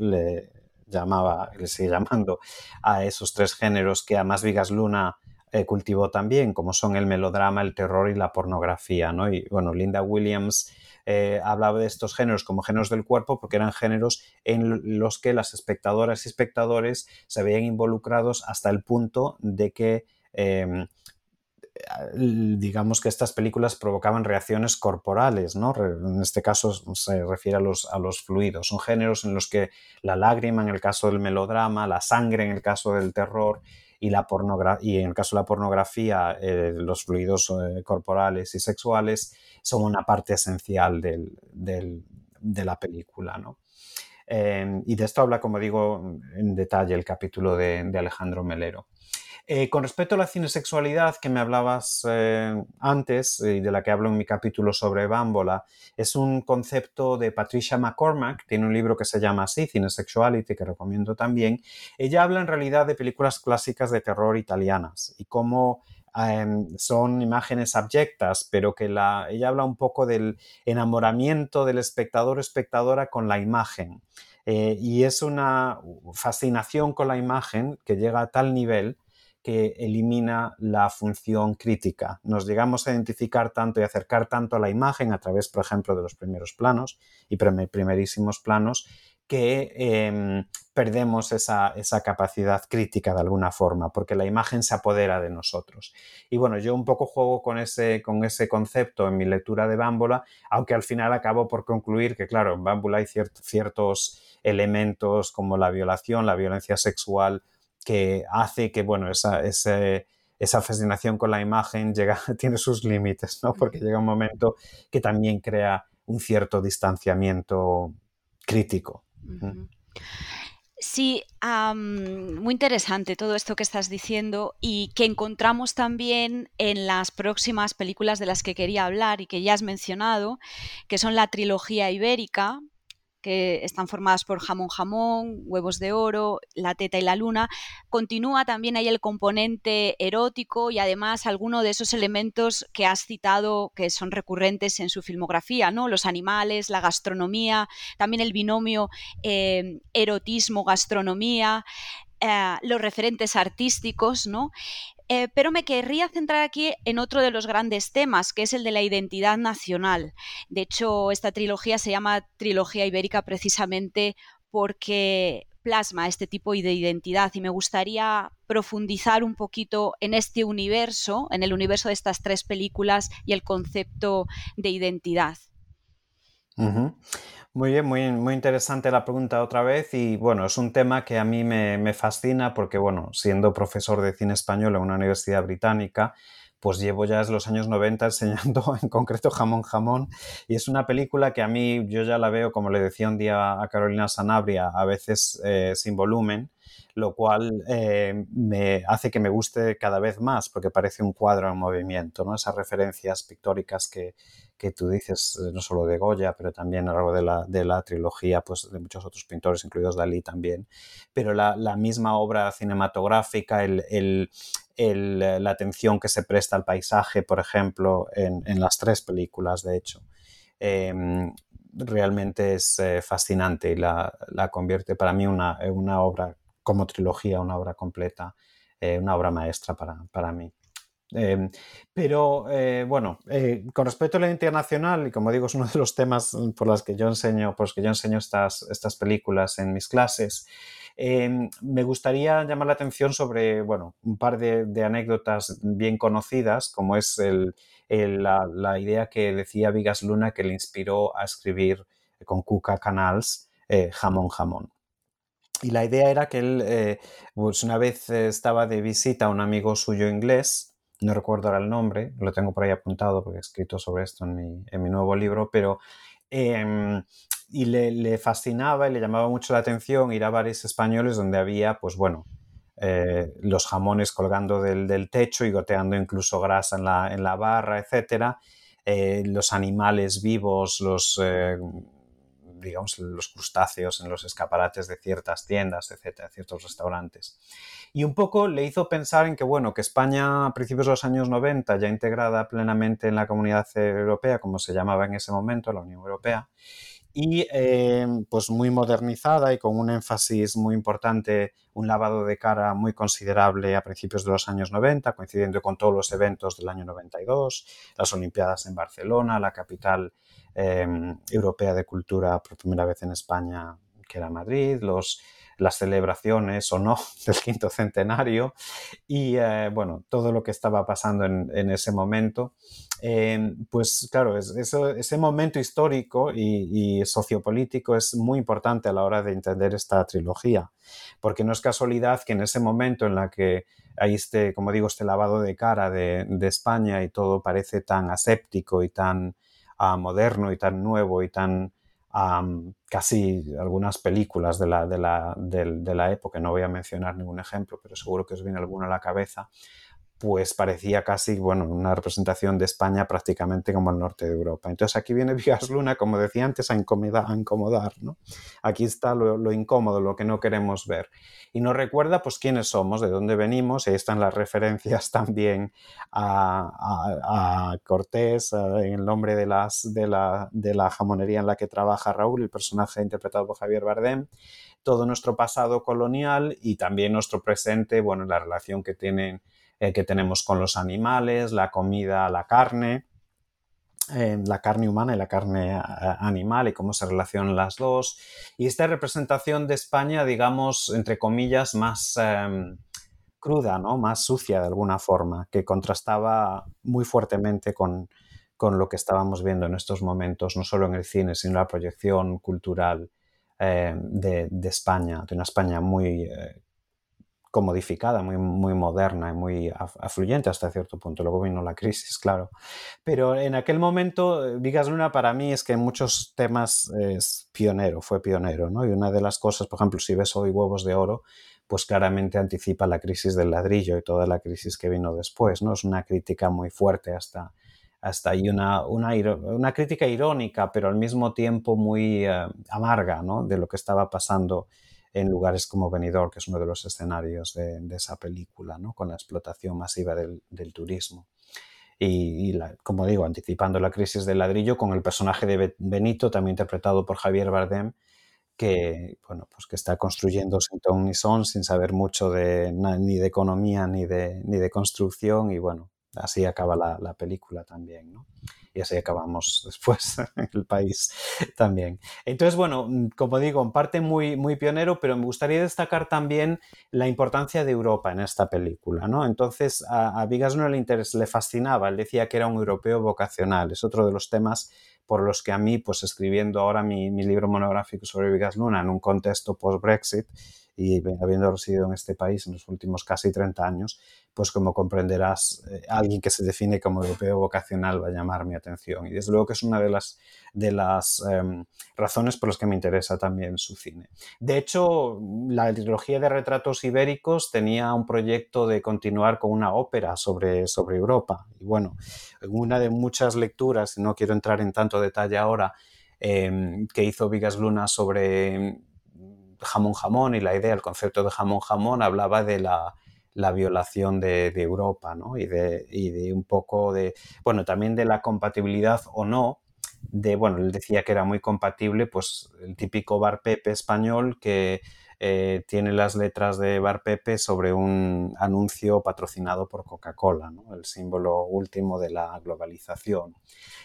le llamaba, le sigue llamando a esos tres géneros que además Vigas Luna eh, cultivó también, como son el melodrama, el terror y la pornografía, ¿no? Y bueno, Linda Williams eh, hablaba de estos géneros como géneros del cuerpo porque eran géneros en los que las espectadoras y espectadores se veían involucrados hasta el punto de que em, digamos que estas películas provocaban reacciones corporales, ¿no? En este caso se refiere a los, a los fluidos. Son géneros en los que la lágrima, en el caso del melodrama, la sangre, en el caso del terror, y, la y en el caso de la pornografía, eh, los fluidos eh, corporales y sexuales son una parte esencial de la película, ¿no? Eh, y de esto habla, como digo, en detalle el capítulo de Alejandro Melero. Eh, con respecto a la cinesexualidad que me hablabas eh, antes y de la que hablo en mi capítulo sobre Bámbola, es un concepto de Patricia McCormack, tiene un libro que se llama así, Cinesexuality, que recomiendo también. Ella habla en realidad de películas clásicas de terror italianas y cómo em, son imágenes abyectas, pero que la, ella habla un poco del enamoramiento del espectador o espectadora con la imagen. Eh, y es una fascinación con la imagen que llega a tal nivel que elimina la función crítica. Nos llegamos a identificar tanto y acercar tanto a la imagen a través, por ejemplo, de los primeros planos y primerísimos planos, que em, perdemos esa, capacidad crítica de alguna forma, porque la imagen se apodera de nosotros. Y bueno, yo un poco juego con ese, con ese concepto en mi lectura de Bámbula, aunque al final acabo por concluir que, claro, en Bámbula hay ciertos elementos como la violación, la violencia sexual, que hace que, bueno, esa, ese, esa fascinación con la imagen llega, *laughs* tiene sus límites, ¿no? Porque llega un momento que también crea un cierto distanciamiento crítico. Sí, muy interesante todo esto que estás diciendo y que encontramos también en las próximas películas de las que quería hablar y que ya has mencionado, que son la trilogía ibérica, que están formadas por jamón jamón, huevos de oro, la teta y la luna. Continúa también ahí el componente erótico y además alguno de esos elementos que has citado que son recurrentes en su filmografía, ¿no? Los animales, la gastronomía, también el binomio eh, erotismo-gastronomía. Eh, los referentes artísticos, ¿no? Eh, pero me querría centrar aquí en otro de los grandes temas, que es el de la identidad nacional. De hecho, esta trilogía se llama Trilogía Ibérica precisamente porque plasma este tipo de identidad y me gustaría profundizar un poquito en este universo, en el universo de estas tres películas y el concepto de identidad. Muy bien, muy, muy interesante la pregunta otra vez y bueno, es un tema que a mí me, fascina porque bueno, siendo profesor de cine español en una universidad británica, pues llevo ya desde los años 90 enseñando *laughs* en concreto Jamón Jamón y es una película que a mí yo ya la veo, como le decía un día a Carolina Sanabria, a veces eh, sin volumen, lo cual eh, me hace que me guste cada vez más porque parece un cuadro en movimiento, ¿no? Esas referencias pictóricas que, que tú dices, eh, no solo de Goya, pero también a lo largo de la, de la trilogía pues, de muchos otros pintores, incluidos Dalí también. Pero la, la misma obra cinematográfica, el, el, el, la atención que se presta al paisaje, por ejemplo, en, en las tres películas, de hecho, em, realmente es eh, fascinante y la, la, convierte para mí una, una obra como trilogía, una obra completa, eh, una obra maestra para, para mí. Em, pero eh, bueno, eh, con respecto a la internacional, y como digo, es uno de los temas por los que yo enseño, por que yo enseño estas, estas películas en mis clases, em, me gustaría llamar la atención sobre bueno, un par de, anécdotas bien conocidas, como es la, la, idea que decía Vigas Luna que le inspiró a escribir con Cuca Canals eh, Jamón Jamón. Y la idea era que él, pues una vez estaba de visita a un amigo suyo inglés, no recuerdo ahora el nombre, lo tengo por ahí apuntado porque he escrito sobre esto en mi, nuevo libro, pero... Em, y le, le, fascinaba y le llamaba mucho la atención ir a bares españoles donde había, pues bueno, eh, los jamones colgando del, del, techo y goteando incluso grasa en la, en la barra, etcétera, eh, los animales vivos, los eh, digamos, los crustáceos en los escaparates de ciertas tiendas, etcétera, ciertos restaurantes. Y un poco le hizo pensar en que, bueno, que España a principios de los años 90, ya integrada plenamente en la comunidad europea, como se llamaba en ese momento, la Unión Europea, y eh, pues muy modernizada y con un énfasis muy importante, un lavado de cara muy considerable a principios de los años 90, coincidiendo con todos los eventos del año 92, las Olimpiadas en Barcelona, la capital Em, europea de Cultura por primera vez en España, que era Madrid, los, las celebraciones o no *laughs* del quinto centenario y eh, bueno, todo lo que estaba pasando en, ese momento. Pues claro, ese momento histórico y, sociopolítico es muy importante a la hora de entender esta trilogía, porque no es casualidad que en ese momento en la que hay este, como digo, este lavado de cara de, de España y todo parece tan aséptico y tan moderno y tan nuevo y tan casi algunas películas de la, de, la, de la época, no voy a mencionar ningún ejemplo, pero seguro que os viene alguno a la cabeza, pues parecía casi, bueno, una representación de España prácticamente como el norte de Europa. Entonces aquí viene *laughs* Vigas Luna, como decía antes, a incomodar, ¿no? Aquí está lo, incómodo, lo que no queremos ver. Y nos recuerda, pues, quiénes somos, de dónde venimos, ahí están las referencias *laughs* también a, Cortés, en el nombre de, las, de, la, de la jamonería en la que trabaja Raúl, el personaje interpretado por Javier Bardem, todo nuestro pasado colonial y también nuestro presente, bueno, la relación que tienen eh, que tenemos con los animales, la comida, la carne, eh, la carne humana y la carne eh, animal y cómo se relacionan las dos. Y esta representación de España, digamos, entre comillas, más em, cruda, ¿no? más sucia de alguna forma, que contrastaba muy fuertemente con, lo que estábamos viendo en estos momentos, no solo en el cine, sino en la proyección cultural de, España, de una España muy comodificada, muy, muy moderna y muy afluyente hasta cierto punto. Luego vino la crisis, claro. Pero en aquel momento, Vigas Luna para mí es que en muchos temas es pionero, fue pionero, ¿no? Y una de las cosas, por ejemplo, si ves hoy Huevos de Oro, pues claramente anticipa la crisis del ladrillo y toda la crisis que vino después, ¿no? Es una crítica muy fuerte hasta, hasta ahí, una, una, crítica irónica, pero al mismo tiempo muy eh, amarga, ¿no? De lo que estaba pasando en lugares como Benidorm, que es uno de los escenarios de, esa película, ¿no? con la explotación masiva del, turismo. Y, como digo, anticipando la crisis del ladrillo con el personaje de Benito, también interpretado por Javier Bardem, que, bueno, pues que está construyendo sin ton ni son, sin saber mucho de, ni de economía ni de, ni de construcción, y bueno, así acaba la, la película también. ¿no? y así acabamos *laughs* después el país también. Entonces, bueno, mm, como digo, en parte muy, muy pionero, pero me gustaría destacar también la importancia de Europa en esta película, ¿no? Entonces, a, a Vigas no le, le fascinaba, él decía que era un europeo vocacional, es otro de los temas por los que a mí, pues escribiendo ahora mi, mi libro monográfico sobre Vigas Luna en un contexto post-Brexit, y habiendo residido en este país en los últimos casi 30 años, pues como comprenderás, eh, alguien que se define como europeo vocacional va a llamar mi atención. Y desde luego que es una de las, de las em, razones por las que me interesa también su cine. De hecho, la trilogía de retratos ibéricos tenía un proyecto de continuar con una ópera sobre, sobre Europa. Y bueno, en una de muchas lecturas, no quiero entrar en tanto detalle ahora, em, que hizo Vigas Luna sobre jamón jamón y la idea, el concepto de jamón jamón hablaba de la, violación de, Europa, ¿no? Y de, de, un poco de, bueno, también de la compatibilidad o no, de, bueno, él decía que era muy compatible, pues el típico bar Pepe español que eh, tiene las letras de bar Pepe sobre un anuncio patrocinado por Coca-Cola, ¿no? el símbolo último de la globalización.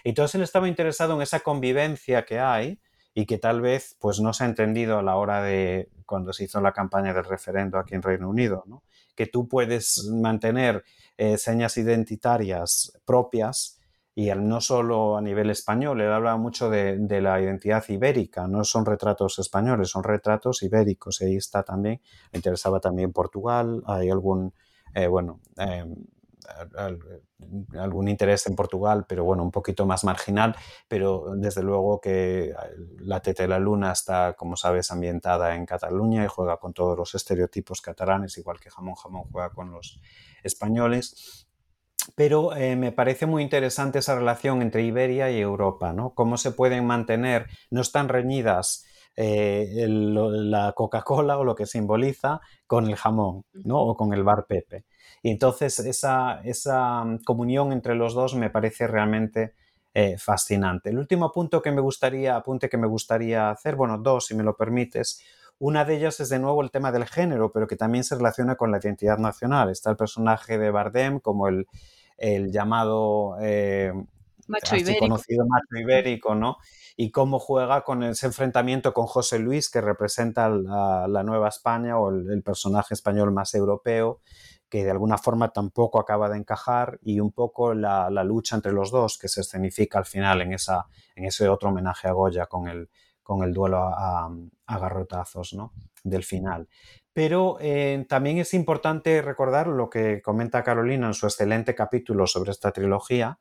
Y entonces él estaba interesado en esa convivencia que hay, y que tal vez pues no se ha entendido a la hora de cuando se hizo la campaña del referendo aquí en Reino Unido, ¿no? que tú puedes mantener eh, señas identitarias propias y no solo a nivel español, él hablaba mucho de, la identidad ibérica, no son retratos españoles, son retratos ibéricos, y ahí está también, le interesaba también Portugal, hay algún, eh, bueno, em, algún interés en Portugal, pero bueno, un poquito más marginal, pero desde luego que la Teta de la Luna está, como sabes, ambientada en Cataluña y juega con todos los estereotipos catalanes, igual que Jamón Jamón juega con los españoles. Pero eh, me parece muy interesante esa relación entre Iberia y Europa, ¿no? Cómo se pueden mantener, no están reñidas eh, la Coca-Cola o lo que simboliza con el jamón, ¿no? O con el bar Pepe. Y entonces esa, esa mm, comunión entre los dos me parece realmente eh, fascinante. El último punto que me gustaría, apunte que me gustaría hacer, bueno, dos, si me lo permites. Una de ellas es de nuevo el tema del género, pero que también se relaciona con la identidad nacional. Está el personaje de Bardem como el, el llamado eh, macho ibérico. conocido macho ibérico, ¿no? Y cómo juega con ese enfrentamiento con José Luis, que representa la, la Nueva España o el, personaje español más europeo, que de alguna forma tampoco acaba de encajar y un poco la, lucha entre los dos que se escenifica al final en, esa, en ese otro homenaje a Goya con el, con el duelo a, garrotazos ¿no? del final. Pero eh, también es importante recordar lo que comenta Carolina en su excelente capítulo sobre esta trilogía,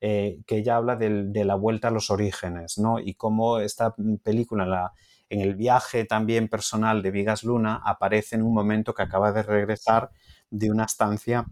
eh, que ella habla de, la vuelta a los orígenes, ¿no? Y cómo esta película, la, en el viaje también personal de Vigas Luna, aparece en un momento que acaba de regresar de una estancia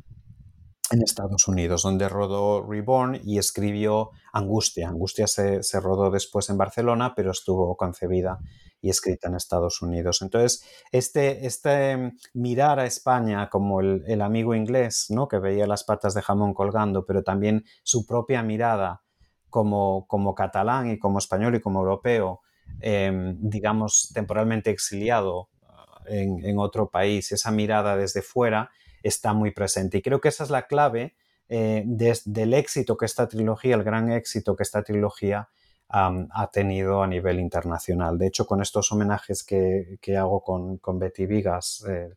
en Estados Unidos, donde rodó Reborn y escribió Angustia. Angustia se, rodó después en Barcelona, pero estuvo concebida y escrita en Estados Unidos. Entonces, este, este mirar a España como el, amigo inglés, ¿no? que veía las patas de jamón colgando, pero también su propia mirada como, como catalán y como español y como europeo, em, digamos, temporalmente exiliado ah, en, en otro país, esa mirada desde fuera, está muy presente. Y creo que esa es la clave eh, del éxito que esta trilogía, el gran éxito que esta trilogía ha tenido a nivel internacional. De hecho, con estos homenajes que, hago con, Betty Vigas, eh,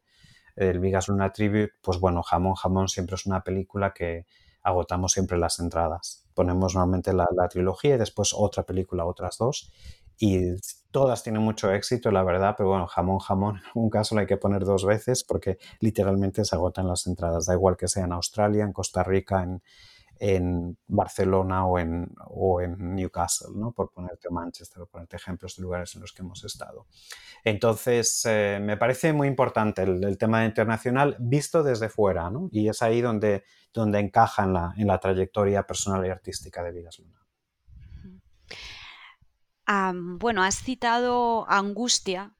el Vigas Luna Tribute, pues bueno, Jamón Jamón siempre es una película que agotamos siempre las entradas. Ponemos normalmente la, la trilogía y después otra película, otras dos y todas tienen mucho éxito, la verdad, pero bueno, jamón, jamón, *laughs* algún caso lo hay que poner dos veces porque literalmente se agotan las entradas, da igual que sea en Australia, en Costa Rica, en, Barcelona o en, o en Newcastle, ¿no? por ponerte Manchester, por ponerte ejemplos de lugares en los que hemos estado. Entonces, eh, me parece muy importante el, tema internacional visto desde fuera, ¿no? y es ahí donde, donde encaja en la, en la trayectoria personal y artística de Vidas Luna. Bueno, has citado Angustia,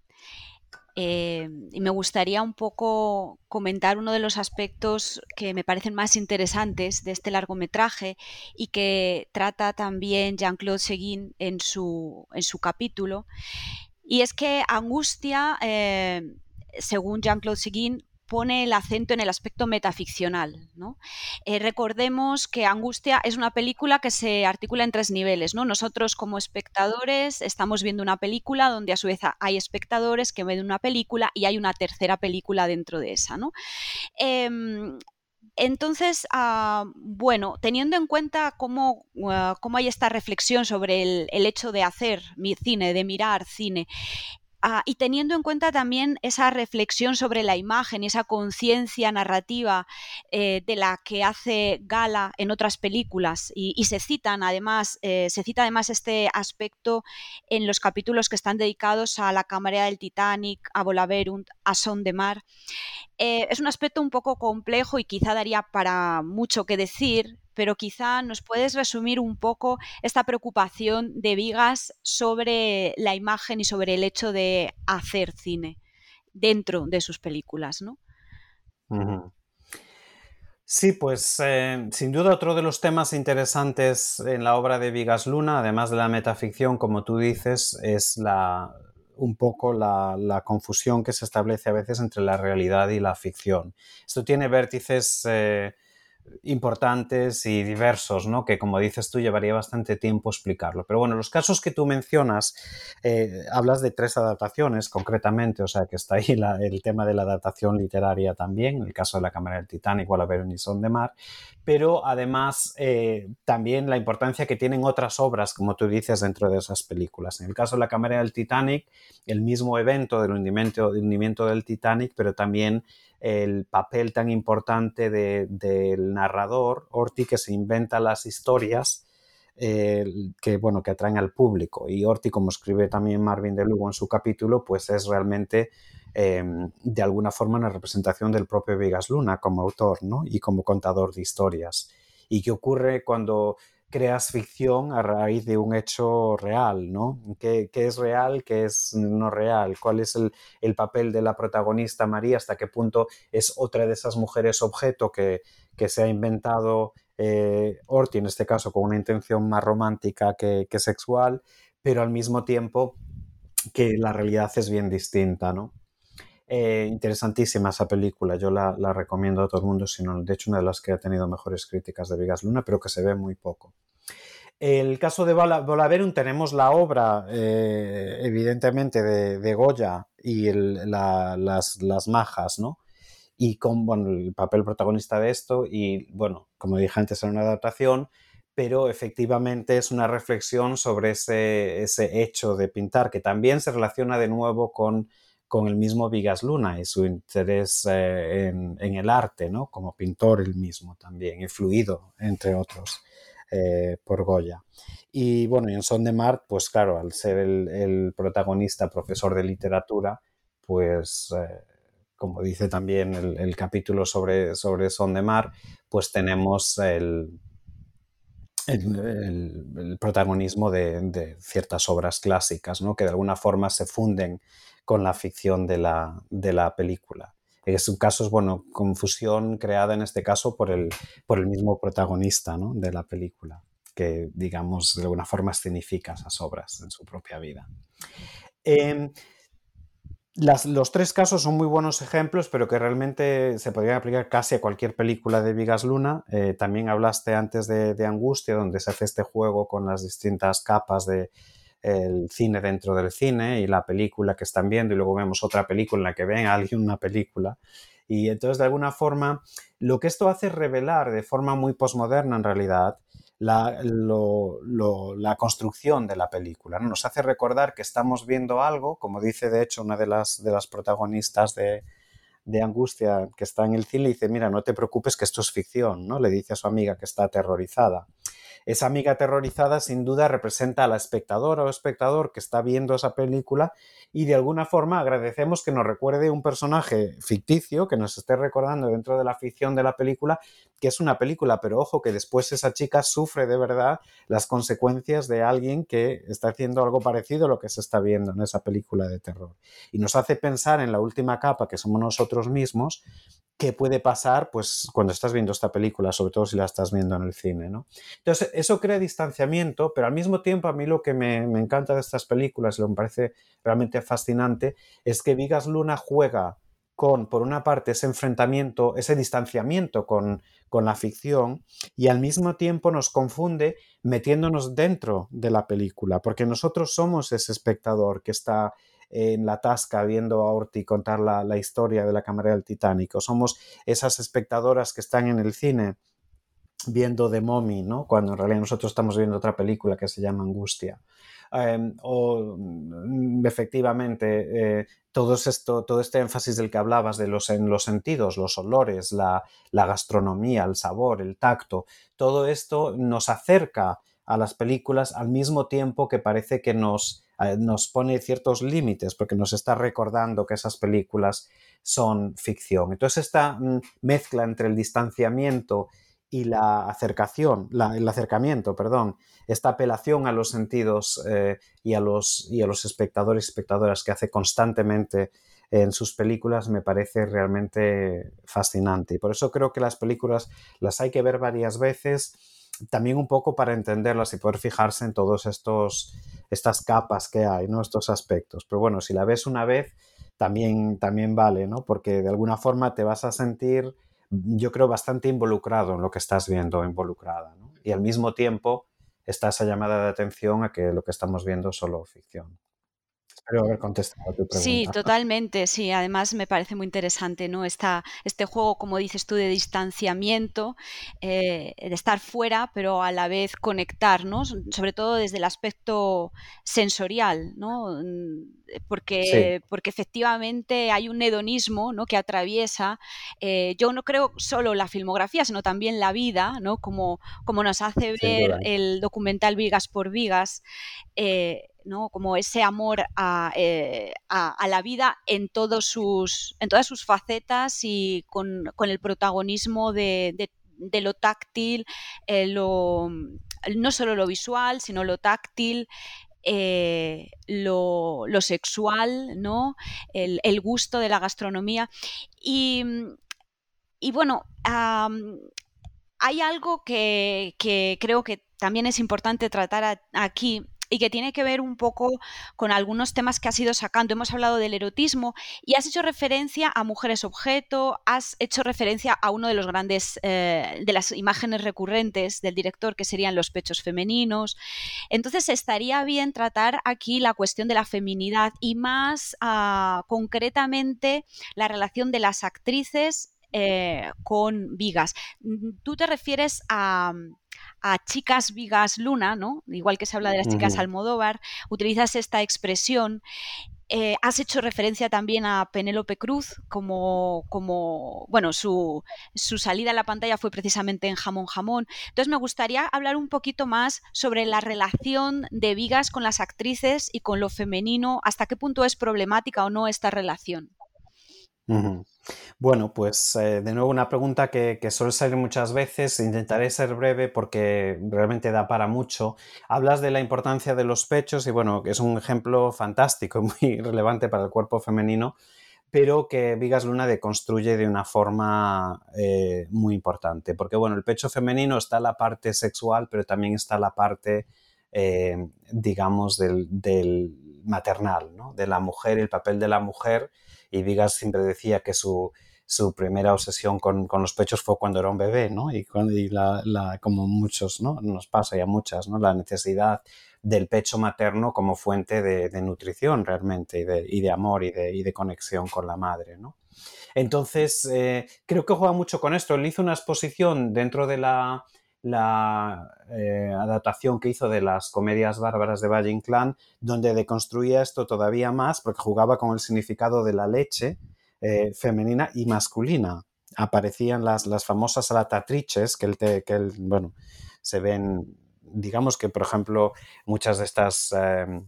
eh, y me gustaría un poco comentar uno de los aspectos que me parecen más interesantes de este largometraje y que trata también Jean-Claude Seguin en su, en su capítulo. Y es que Angustia, eh, según Jean-Claude Seguin, pone el acento en el aspecto metaficcional. ¿no? Eh, recordemos que Angustia es una película que se articula en tres niveles. ¿no? Nosotros como espectadores estamos viendo una película donde a su vez hay espectadores que ven una película y hay una tercera película dentro de esa. ¿no? Em, entonces, ah, bueno, teniendo en cuenta cómo, ah, cómo, hay esta reflexión sobre el, hecho de hacer cine, de mirar cine, Ah, y teniendo en cuenta también esa reflexión sobre la imagen esa conciencia narrativa eh, de la que hace gala en otras películas y, se citan además, eh, se cita además este aspecto en los capítulos que están dedicados a la cámara del Titanic, a Volaverunt, a Son de Mar. Eh, es un aspecto un poco complejo y quizá daría para mucho que decir, pero quizá nos puedes resumir un poco esta preocupación de Vigas sobre la imagen y sobre el hecho de hacer cine dentro de sus películas, ¿no? Sí, pues eh, sin duda otro de los temas interesantes en la obra de Vigas Luna, además de la metaficción, como tú dices, es la, un poco la, confusión que se establece a veces entre la realidad y la ficción. Esto tiene vértices eh, importantes y diversos, ¿no? que como dices tú llevaría bastante tiempo explicarlo. Pero bueno, los casos que tú mencionas, eh, hablas de tres adaptaciones concretamente, o sea que está ahí el tema de la adaptación literaria también, en el caso de la Cámara del Titanic o la Son de Mar, pero además eh, también la importancia que tienen otras obras, como tú dices, dentro de esas películas. En el caso de la Cámara del Titanic, el mismo evento del hundimiento del Titanic, pero también el papel tan importante del narrador, Orti, que se inventa las historias eh, que, bueno, que atraen al público. Y Orti, como escribe también Marvin de Lugo en su capítulo, pues es realmente em, de alguna forma una representación del propio Vegas Luna como autor ¿no? y como contador de historias. ¿Y qué ocurre cuando creas ficción a raíz de un hecho real, ¿no? ¿Qué, es real, qué es no real? ¿Cuál es el, papel de la protagonista María? ¿Hasta qué punto es otra de esas mujeres objeto que, se ha inventado eh, Orti, en este caso con una intención más romántica que, que sexual, pero al mismo tiempo que la realidad es bien distinta, ¿no? Eh, interesantísima esa película, yo la, recomiendo a todo el mundo, sino de hecho una de las que ha tenido mejores críticas de Vigas Luna, pero que se ve muy poco. El caso de Volaverum tenemos la obra, eh, evidentemente, de, Goya y las, majas, ¿no? Y con el papel protagonista de esto, y bueno, como dije antes, era una adaptación, pero efectivamente es una reflexión sobre ese, ese hecho de pintar, que también se relaciona de nuevo con con el mismo Vigas Luna y su interés eh, en, el arte, ¿no? Como pintor él mismo también, influido, entre otros, eh, por Goya. Y bueno, y en Son de Mar, pues claro, al ser el, protagonista, profesor de literatura, pues eh, como dice también el, capítulo sobre, sobre Son de Mar, pues tenemos el, protagonismo de, de, ciertas obras clásicas, ¿no? que de alguna forma se funden con la ficción de la, de la película. Es un caso, bueno, confusión creada en este caso por el, por el mismo protagonista ¿no? de la película, que digamos de alguna forma escenifica esas obras en su propia vida. Em, los tres casos son muy buenos ejemplos, pero que realmente se podrían aplicar casi a cualquier película de Vigas Luna. Eh, también hablaste antes de, Angustia, donde se hace este juego con las distintas capas de, el cine dentro del cine y la película que están viendo y luego vemos otra película en la que ven a alguien una película. Y entonces, de alguna forma, lo que esto hace es revelar de forma muy posmoderna, en realidad, la, la construcción de la película. ¿no? Nos hace recordar que estamos viendo algo, como dice de hecho una de las, de las protagonistas de, de angustia que está en el cine, dice, mira, no te preocupes que esto es ficción, ¿no? Le dice a su amiga que está aterrorizada. Esa amiga aterrorizada sin duda representa a la espectadora o espectador que está viendo esa película y de alguna forma agradecemos que nos recuerde un personaje ficticio que nos esté recordando dentro de la ficción de la película que es una película, pero ojo que después esa chica sufre de verdad las consecuencias de alguien que está haciendo algo parecido a lo que se está viendo en esa película de terror. Y nos hace pensar en la última capa que somos nosotros mismos qué puede pasar pues, cuando estás viendo esta película, sobre todo si la estás viendo en el cine. ¿no? Entonces, eso crea distanciamiento, pero al mismo tiempo a mí lo que me, encanta de estas películas, y lo que me parece realmente fascinante, es que Vigas Luna juega con, por una parte, ese enfrentamiento, ese distanciamiento con, con la ficción y al mismo tiempo nos confunde metiéndonos dentro de la película, porque nosotros somos ese espectador que está en la tasca viendo a Orti contar la, historia de la cámara del Titanic, o somos esas espectadoras que están en el cine viendo The Mommy, ¿no? cuando en realidad nosotros estamos viendo otra película que se llama Angustia. Em, o mm, efectivamente eh, todo, esto, todo este énfasis del que hablabas de los, en los sentidos, los olores, la, la gastronomía, el sabor, el tacto, todo esto nos acerca a las películas al mismo tiempo que parece que nos nos pone ciertos límites porque nos está recordando que esas películas son ficción. Entonces esta mm, mezcla entre el distanciamiento y la acercación, el acercamiento, perdón, esta apelación a los sentidos eh, y, a los, y a los espectadores y espectadoras que hace constantemente en sus películas me parece realmente fascinante. Y por eso creo que las películas las hay que ver varias veces también un poco para entenderlas y poder fijarse en todos estos estas capas que hay. Estos aspectos. Pero bueno, si la ves una vez, también, también vale, ¿no? Porque de alguna forma te vas a sentir, yo creo, bastante involucrado en lo que estás viendo, involucrada, ¿no? Y al mismo tiempo está esa llamada de atención a que lo que estamos viendo es solo ficción. Espero haber contestado a tu pregunta. Sí, totalmente, sí. Además me parece muy interesante, ¿no? Esta, este juego, como dices tú, de distanciamiento, eh, de estar fuera, pero a la vez conectarnos, Sobre todo desde el aspecto sensorial, ¿no? Mm, porque, porque efectivamente hay un hedonismo ¿no? que atraviesa, eh, yo no creo solo la filmografía, sino también la vida, ¿no? como, como nos hace ver el documental Vigas por Vigas, eh, ¿no? como ese amor eh, a, la vida en, todos sus, en todas sus facetas y con, el protagonismo de, lo táctil, eh, no solo lo visual, sino lo táctil, eh, lo, sexual, ¿no? El, gusto de la gastronomía. Y, bueno, hay algo que, que, creo que también es importante tratar aquí y que tiene que ver un poco con algunos temas que has ido sacando. Hemos hablado del erotismo y has hecho referencia a mujeres objeto, has hecho referencia a uno de los grandes, eh, de las imágenes recurrentes del director, que serían los pechos femeninos. Entonces estaría bien tratar aquí la cuestión de la feminidad y más ah, concretamente la relación de las actrices eh, con vigas. Tú te refieres a, a chicas vigas luna, ¿no? Igual que se habla de las chicas Almodóvar, utilizas esta expresión. Eh, has hecho referencia también a Penélope Cruz como, como bueno, su, su, salida a la pantalla fue precisamente en Jamón Jamón. Entonces me gustaría hablar un poquito más sobre la relación de Vigas con las actrices y con lo femenino, hasta qué punto es problemática o no esta relación. Bueno, pues eh, de nuevo una pregunta que, suele salir muchas veces, intentaré ser breve porque realmente da para mucho. Hablas de la importancia de los pechos y bueno, es un ejemplo fantástico muy *laughs* relevante para el cuerpo femenino, pero que Vigas Luna deconstruye de una forma eh, muy importante, porque bueno, el pecho femenino está la parte sexual, pero también está la parte, eh, digamos, del, del maternal, ¿no? de la mujer el papel de la mujer y Vigas siempre decía que su, primera obsesión con, los pechos fue cuando era un bebé, ¿no? Y, la, como muchos, ¿no? Nos pasa y muchas, ¿no? La necesidad del pecho materno como fuente de, nutrición realmente y de, y de amor y de, y de, conexión con la madre, ¿no? Entonces, eh, creo que juega mucho con esto. Él hizo una exposición dentro de la, la eh, adaptación que hizo de las comedias bárbaras de Valle Inclán, donde deconstruía esto todavía más porque jugaba con el significado de la leche eh, femenina y masculina. Aparecían las, las famosas latatrices que, el, que bueno, se ven, digamos que, por ejemplo, muchas de estas... Em,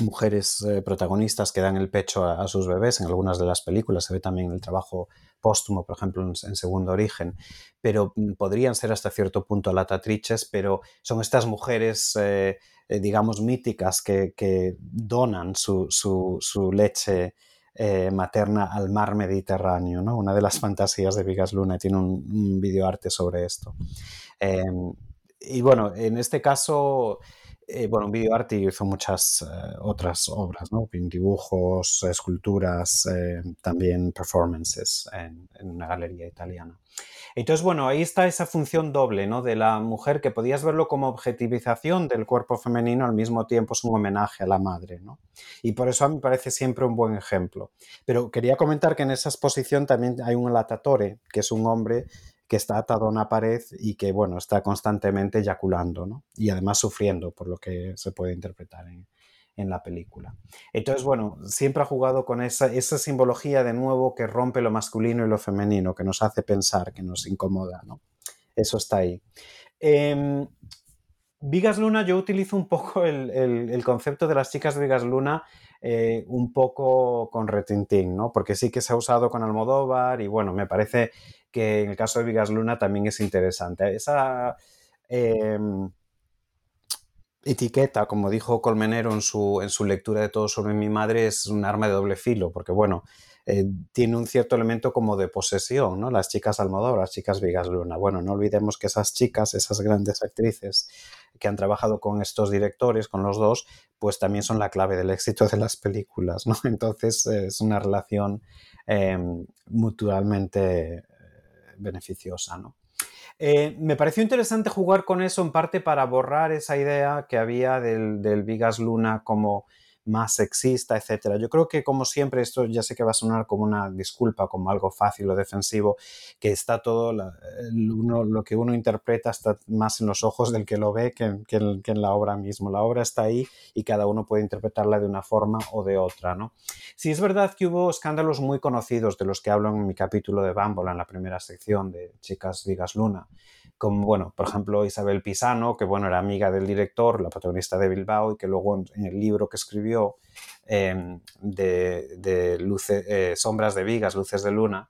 mujeres eh, protagonistas que dan el pecho a, sus bebés en algunas de las películas, se ve también el trabajo póstumo, por ejemplo, en, Segundo Origen, pero mm, podrían ser hasta cierto punto latatrices, pero son estas mujeres, eh, eh, digamos, míticas que, donan su, leche materna al mar Mediterráneo, ¿no? Una de las *laughs* fantasías de Vigas Luna tiene un, un videoarte sobre esto. Em, y bueno, en este caso eh, bueno, un videoarte hizo muchas eh, otras obras, ¿no? Dibujos, esculturas, eh, también performances en, una galería italiana. Entonces, bueno, ahí está esa función doble, ¿no? De la mujer que podías verlo como objetivización del cuerpo femenino, al mismo tiempo es un homenaje a la madre, ¿no? Y por eso a mí me parece siempre un buen ejemplo. Pero quería comentar que en esa exposición también hay un latatore, que es un hombre que está atado a una pared y que, bueno, está constantemente eyaculando, ¿no? Y además sufriendo, por lo que se puede interpretar en, en la película. Entonces, bueno, siempre ha jugado con esa, esa, simbología de nuevo que rompe lo masculino y lo femenino, que nos hace pensar, que nos incomoda, ¿no? Eso está ahí. Eh, Vigas Luna, yo utilizo un poco el, el, concepto de las chicas de Vigas Luna eh, un poco con retintín, ¿no? Porque sí que se ha usado con Almodóvar y bueno, me parece que en el caso de Vigas Luna también es interesante. Esa em, etiqueta, como dijo Colmenero en su, en su lectura de Todo sobre mi madre, es un arma de doble filo, porque bueno, eh, tiene un cierto elemento como de posesión, ¿no? Las chicas Almodóvar, las chicas Vigas Luna. Bueno, no olvidemos que esas chicas, esas grandes actrices que han trabajado con estos directores, con los dos, pues también son la clave del éxito de las películas, ¿no? *laughs* Entonces es una relación em, mutuamente beneficiosa. ¿no? Eh, me pareció interesante jugar con eso en parte para borrar esa idea que había del, del Vigas Luna como más sexista, etcétera. Yo creo que, como siempre, esto ya sé que va a sonar como una disculpa, como algo fácil o defensivo, que está todo, lo que uno interpreta está más en los ojos del que lo ve que, en la obra mismo. La obra está ahí y cada uno puede interpretarla de una forma o de otra, ¿no? Sí es verdad que hubo escándalos muy conocidos de los que hablo en mi capítulo de Bambola, en la primera sección de Chicas Vigas Luna, como, bueno, por ejemplo, Isabel Pisano, que, bueno, era amiga del director, la protagonista de Bilbao, y que luego en el libro que escribió em, de, eh, Sombras de Vigas, Luces de Luna,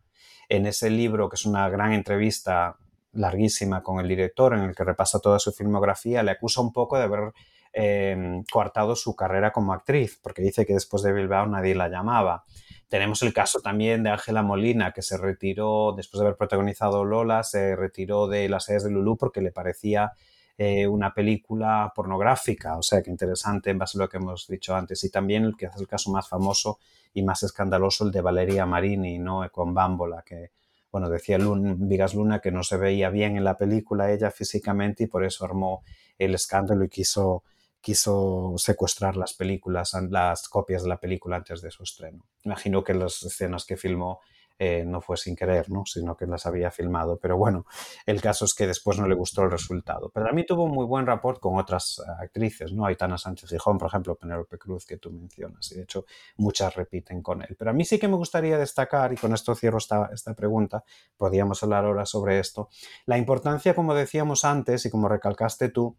en ese libro, que es una gran entrevista larguísima con el director, en el que repasa toda su filmografía, le acusa un poco de haber em, coartado su carrera como actriz, porque dice que después de Bilbao nadie la llamaba. Tenemos el caso también de Ángela Molina, que se retiró, después de haber protagonizado Lola, se retiró de las series de Lulú porque le parecía eh, una película pornográfica, o sea, que interesante en base a lo que hemos dicho antes. Y también el que es el caso más famoso y más escandaloso, el de Valeria Marini, ¿no? Con Bámbola, que, bueno, decía Vigas Luna que no se veía bien en la película ella físicamente y por eso armó el escándalo y quiso quiso secuestrar las películas, las copias de la película antes de su estreno. Imagino que las escenas que filmó eh, no fue sin querer, ¿no? sino que las había filmado. Pero bueno, el caso es que después no le gustó el resultado. Pero a mí tuvo un muy buen rapport con otras eh, actrices, ¿no? Aitana Sánchez Gijón, por ejemplo, Penélope Cruz, que tú mencionas, y de hecho muchas repiten con él. Pero a mí sí que me gustaría destacar, y con esto cierro esta, esta pregunta, podríamos hablar ahora sobre esto, la importancia, como decíamos antes y como recalcaste tú,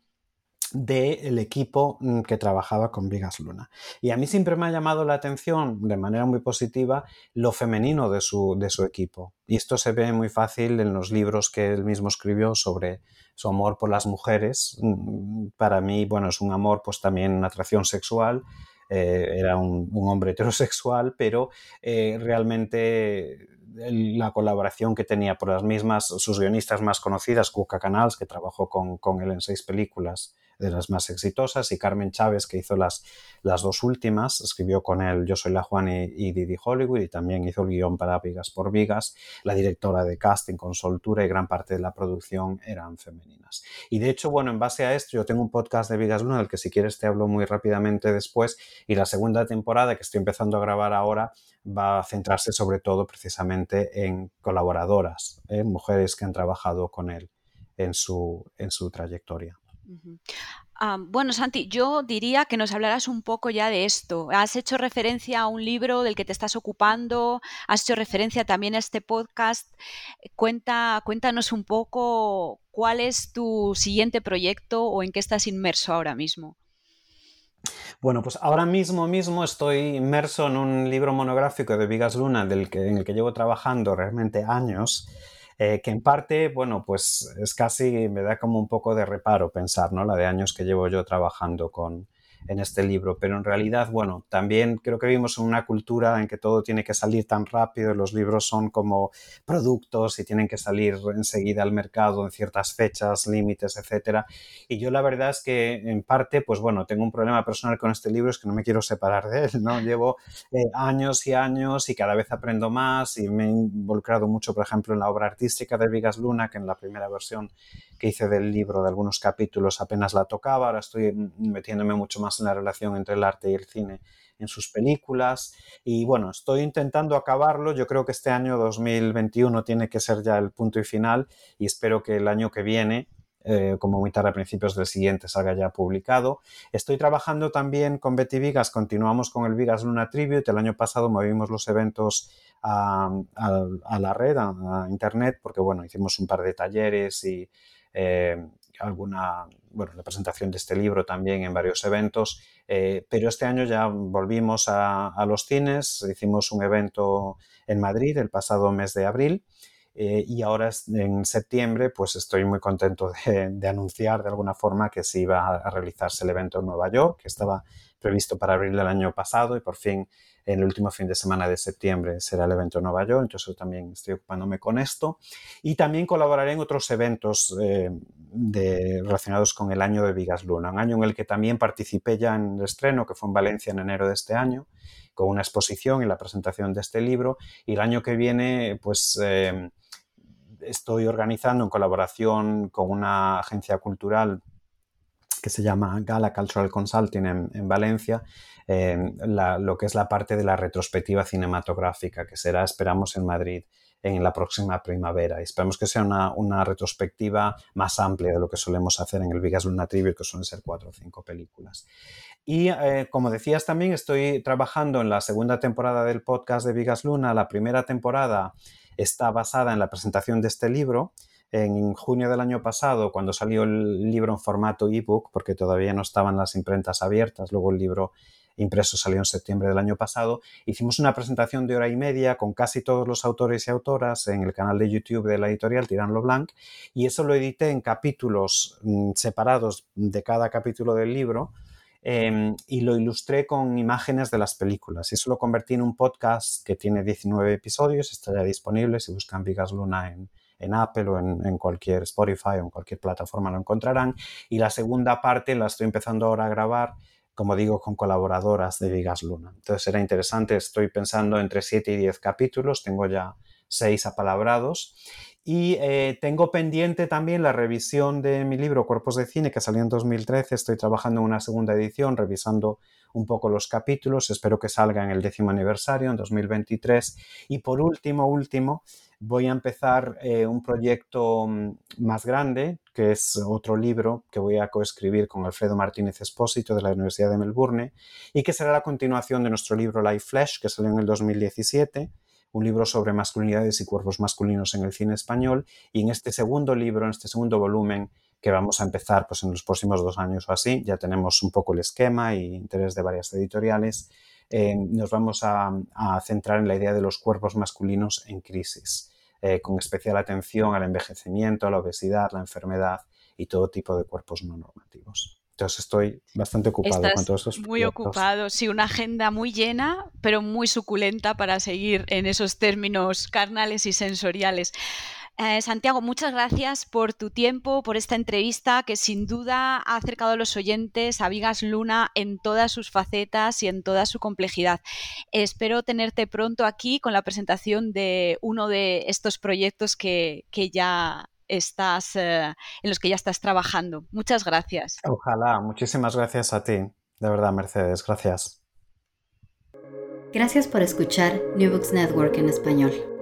del equipo mm, que trabajaba con Vigas Luna. Y a mí siempre me ha llamado la atención de manera muy positiva lo femenino de su, de su equipo. Y esto se ve muy fácil en los libros que él mismo escribió sobre su amor por las mujeres. Mm, para mí, bueno, es un amor, pues también una atracción sexual. Eh, era un, hombre *laughs* heterosexual, pero eh, realmente la colaboración que tenía por las mismas, sus guionistas más conocidas, Cuca Canals, que trabajó con, con él en seis películas, de las más exitosas, y Carmen Chávez, que hizo las, las dos últimas, escribió con él Yo soy la Juan y, Didi Hollywood, y también hizo el guion para Vigas por Vigas, la directora de casting con Soltura, y gran parte de la producción eran femeninas. Y de hecho, bueno, en base a esto, yo tengo un podcast de Vigas Luna, del que si quieres te hablo muy rápidamente después, y la segunda temporada que estoy empezando a grabar ahora va a centrarse sobre todo precisamente en colaboradoras, ¿eh? mujeres que han trabajado con él en su, en su trayectoria. bueno, Santi, yo diría que nos hablarás un poco ya de esto. Has hecho referencia a un libro del que te estás ocupando, has hecho referencia también a este podcast. Cuenta, cuéntanos un poco cuál es tu siguiente proyecto o en qué estás inmerso ahora mismo. Bueno, pues ahora mismo mismo estoy inmerso en un libro monográfico de Vigas Luna del que, en el que llevo trabajando realmente años eh, que en parte, bueno, pues es casi, me da como un poco de reparo pensar, ¿no? La de años que llevo yo trabajando con, en este libro, pero en realidad, bueno, también creo que vivimos en una cultura en que todo tiene que salir tan rápido, los libros son como productos y tienen que salir enseguida al mercado en ciertas fechas, límites, etcétera. Y yo la verdad es que en parte, pues bueno, tengo un problema personal con este libro, es que no me quiero separar de él, ¿no? Llevo eh, años y años y cada vez aprendo más y me he involucrado mucho, por ejemplo, en la obra artística de Vigas Luna, que en la primera versión que hice del libro de algunos capítulos apenas la tocaba, ahora estoy metiéndome mucho más en la relación entre el arte y el cine en sus películas. Y bueno, estoy intentando acabarlo. Yo creo que este año 2021 tiene que ser ya el punto y final y espero que el año que viene, eh, como muy tarde a principios del siguiente, salga ya publicado. Estoy trabajando también con Betty Vigas, continuamos con el Vigas Luna Tribute. El año pasado movimos los eventos a, la red, a, internet, porque bueno, hicimos un par de talleres y eh, alguna bueno, la presentación de este libro también en varios eventos, eh, pero este año ya volvimos a, los cines, hicimos un evento en Madrid el pasado mes de abril eh, y ahora en septiembre pues estoy muy contento de, anunciar de alguna forma que se iba a realizarse el evento en Nueva York, que estaba previsto para abril del año pasado y por fin en el último fin de semana de septiembre será el evento en Nueva York, entonces yo también estoy ocupándome con esto. Y también colaboraré en otros eventos eh, relacionados con el año de Vigas Luna, un año en el que también participé ya en el estreno, que fue en Valencia en enero de este año, con una exposición y la presentación de este libro. Y el año que viene, pues... Eh, estoy organizando en colaboración con una agencia cultural que se llama Gala Cultural Consulting en, Valencia, lo que es la parte de la retrospectiva cinematográfica, que será, esperamos, en Madrid en la próxima primavera. Y esperamos que sea una, retrospectiva más amplia de lo que solemos hacer en el Vigas Luna Tribute, que suelen ser cuatro o cinco películas. Y eh, como decías también, estoy trabajando en la segunda temporada del podcast de Vigas Luna. La primera temporada está basada en la presentación de este libro en junio del año pasado, cuando salió el libro en formato ebook, porque todavía no estaban las imprentas abiertas, luego el libro impreso salió en septiembre del año pasado, hicimos una presentación de hora y media con casi todos los autores y autoras en el canal de YouTube de la editorial Tirán Blanc y eso lo edité en capítulos mm, separados de cada capítulo del libro em, y lo ilustré con imágenes de las películas. Y eso lo convertí en un podcast que tiene 19 episodios, está ya disponible si buscan Vigas Luna en, en Apple o en, cualquier Spotify o en cualquier plataforma lo encontrarán. Y la segunda parte la estoy empezando ahora a grabar como digo, con colaboradoras de Vigas Luna. Entonces será interesante, estoy pensando entre 7 y 10 capítulos, tengo ya 6 apalabrados. Y eh, tengo pendiente también la revisión de mi libro Cuerpos de Cine, que salió en 2013. Estoy trabajando en una segunda edición, revisando un poco los capítulos. Espero que salga en el décimo aniversario, en 2023. Y por último, último, voy a empezar eh, un proyecto mm, más grande, que es otro libro que voy a coescribir con Alfredo Martínez Espósito de la Universidad de Melbourne y que será la continuación de nuestro libro Life Flesh, que salió en el 2017 un libro sobre masculinidades y cuerpos masculinos en el cine español y en este segundo libro, en este segundo volumen que vamos a empezar pues en los próximos dos años o así, ya tenemos un poco el esquema y interés de varias editoriales, eh, nos vamos a, centrar en la idea de los cuerpos masculinos en crisis, eh, con especial atención al envejecimiento, la obesidad, la enfermedad y todo tipo de cuerpos no normativos. Entonces estoy bastante ocupado con todos esos Muy ocupado, sí, una agenda muy llena, pero muy suculenta para seguir en esos términos carnales y sensoriales. Eh, Santiago, muchas gracias por tu tiempo, por esta entrevista que sin duda ha acercado a los oyentes a Vigas Luna en todas sus facetas y en toda su complejidad. Espero tenerte pronto aquí con la presentación de uno de estos proyectos que, ya estás, eh, en los que ya estás trabajando. Muchas gracias. Ojalá, muchísimas gracias a ti. De verdad, Mercedes, gracias. Gracias por escuchar New Books Network en español.